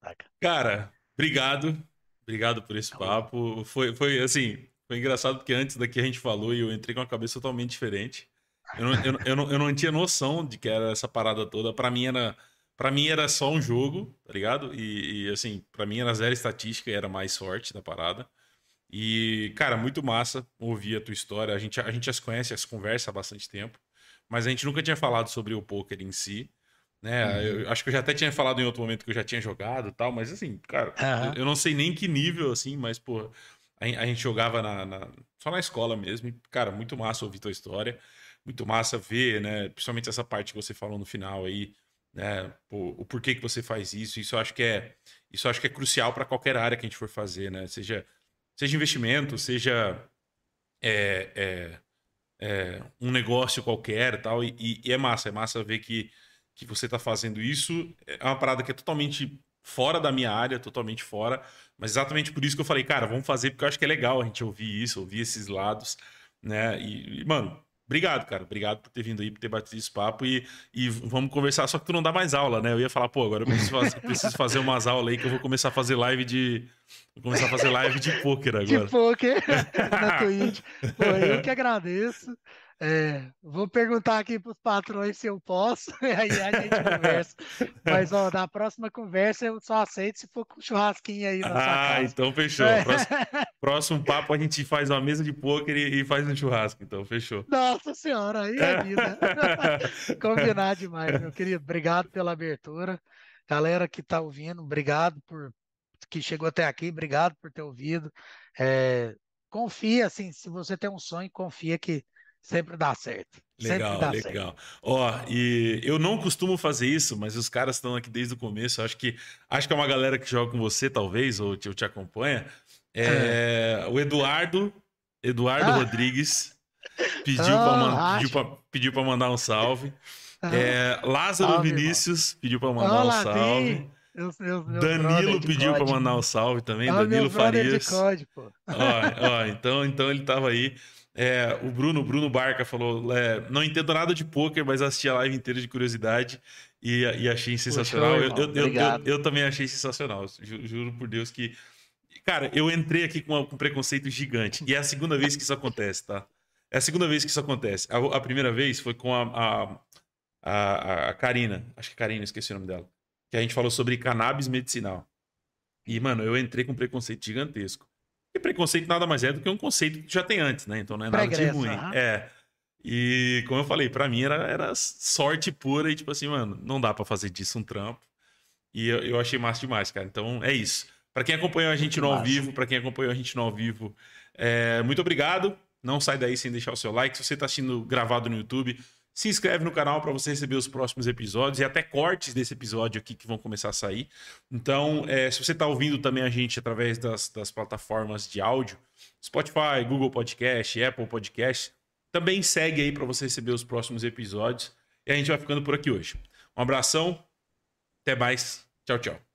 saca? Cara, obrigado. Obrigado por esse Tá papo. Foi, foi assim, foi engraçado porque antes daqui a gente falou e eu entrei com a cabeça totalmente diferente. Eu não, eu, eu não, eu não tinha noção de que era essa parada toda. Pra mim era, para mim era só um jogo, tá ligado? E, e, assim, pra mim era zero estatística, era mais sorte da parada. E, cara, muito massa ouvir a tua história. A gente, a gente já se conhece, já se conversa há bastante tempo, mas a gente nunca tinha falado sobre o poker em si. né? Uhum. Eu acho que eu já até tinha falado em outro momento que eu já tinha jogado e tal, mas assim, cara, uhum. eu não sei nem que nível, assim, mas, pô, a, a gente jogava na, na, só na escola mesmo. E, cara, muito massa ouvir tua história. Muito massa ver, né? Principalmente essa parte que você falou no final aí, né? Pô, o porquê que você faz isso. Isso eu acho que é, isso acho que é crucial para qualquer área que a gente for fazer, né? Seja, seja investimento, seja é, é, é, um negócio qualquer tal. E, e, é massa, é massa ver que que você está fazendo isso. É uma parada que é totalmente fora da minha área, totalmente fora. Mas exatamente por isso que eu falei, cara, vamos fazer, porque eu acho que é legal a gente ouvir isso, ouvir esses lados, né? E, e mano, obrigado, cara. Obrigado por ter vindo aí, por ter batido esse papo e, e vamos conversar. Só que tu não dá mais aula, né? Eu ia falar, pô, agora eu preciso fazer, preciso fazer umas aulas aí que eu vou começar a fazer live de. Vou começar a fazer live de pôquer agora. De pôquer na Twitch. Pô, eu que agradeço. É, vou perguntar aqui para os patrões se eu posso, aí a gente conversa. Mas ó, na próxima conversa eu só aceito se for com churrasquinho aí na ah, casa. então fechou. É. Próximo, próximo, papo a gente faz uma mesa de pôquer e, e, faz um churrasco, então fechou. Nossa senhora, aí é vida. Combinar demais, meu querido. Obrigado pela abertura. Galera que está ouvindo, obrigado por que chegou até aqui, obrigado por ter ouvido. É, confia, assim, se você tem um sonho, confia que Sempre dá certo. Legal, dá legal. Certo. Ó, e eu não costumo fazer isso, mas os caras estão aqui desde o começo. Acho que acho que é uma galera que joga com você, talvez, ou te, ou te acompanha. É, é. O Eduardo, Eduardo ah. Rodrigues, pediu ah, para pediu mandar um salve. Ah. É, Lázaro salve, Vinícius irmão. pediu para mandar Olá, um salve. Eu, eu, Danilo pediu para mandar um salve também. Ah, Danilo Farias. Código, ó, ó, então, então ele estava aí. É, o Bruno, Bruno Barca falou: é, não entendo nada de poker, mas assisti a live inteira de curiosidade e, e achei sensacional. Eu, eu, eu, eu, também achei sensacional. Juro, juro, por Deus que. Cara, eu entrei aqui com, com preconceito gigante. E é a segunda vez que isso acontece, tá? É a segunda vez que isso acontece. A, a primeira vez foi com a, a, a, a Karina. Acho que Karina, esqueci o nome dela. Que a gente falou sobre cannabis medicinal. E, mano, eu entrei com preconceito gigantesco. E preconceito nada mais é do que um conceito que já tem antes, né? Então não é nada de ruim. É. E como eu falei, para mim era, era sorte pura e tipo assim, mano, não dá para fazer disso um trampo. E eu, eu, achei massa demais, cara. Então é isso. Para quem acompanhou a gente no ao vivo, para quem acompanhou a gente no ao vivo, é, muito obrigado. Não sai daí sem deixar o seu like. Se você está assistindo gravado no YouTube, se inscreve no canal para você receber os próximos episódios e até cortes desse episódio aqui que vão começar a sair. Então, é, se você está ouvindo também a gente através das, das plataformas de áudio, Spotify, Google Podcast, Apple Podcast, também segue aí para você receber os próximos episódios. E a gente vai ficando por aqui hoje. Um abração, até mais, tchau, tchau.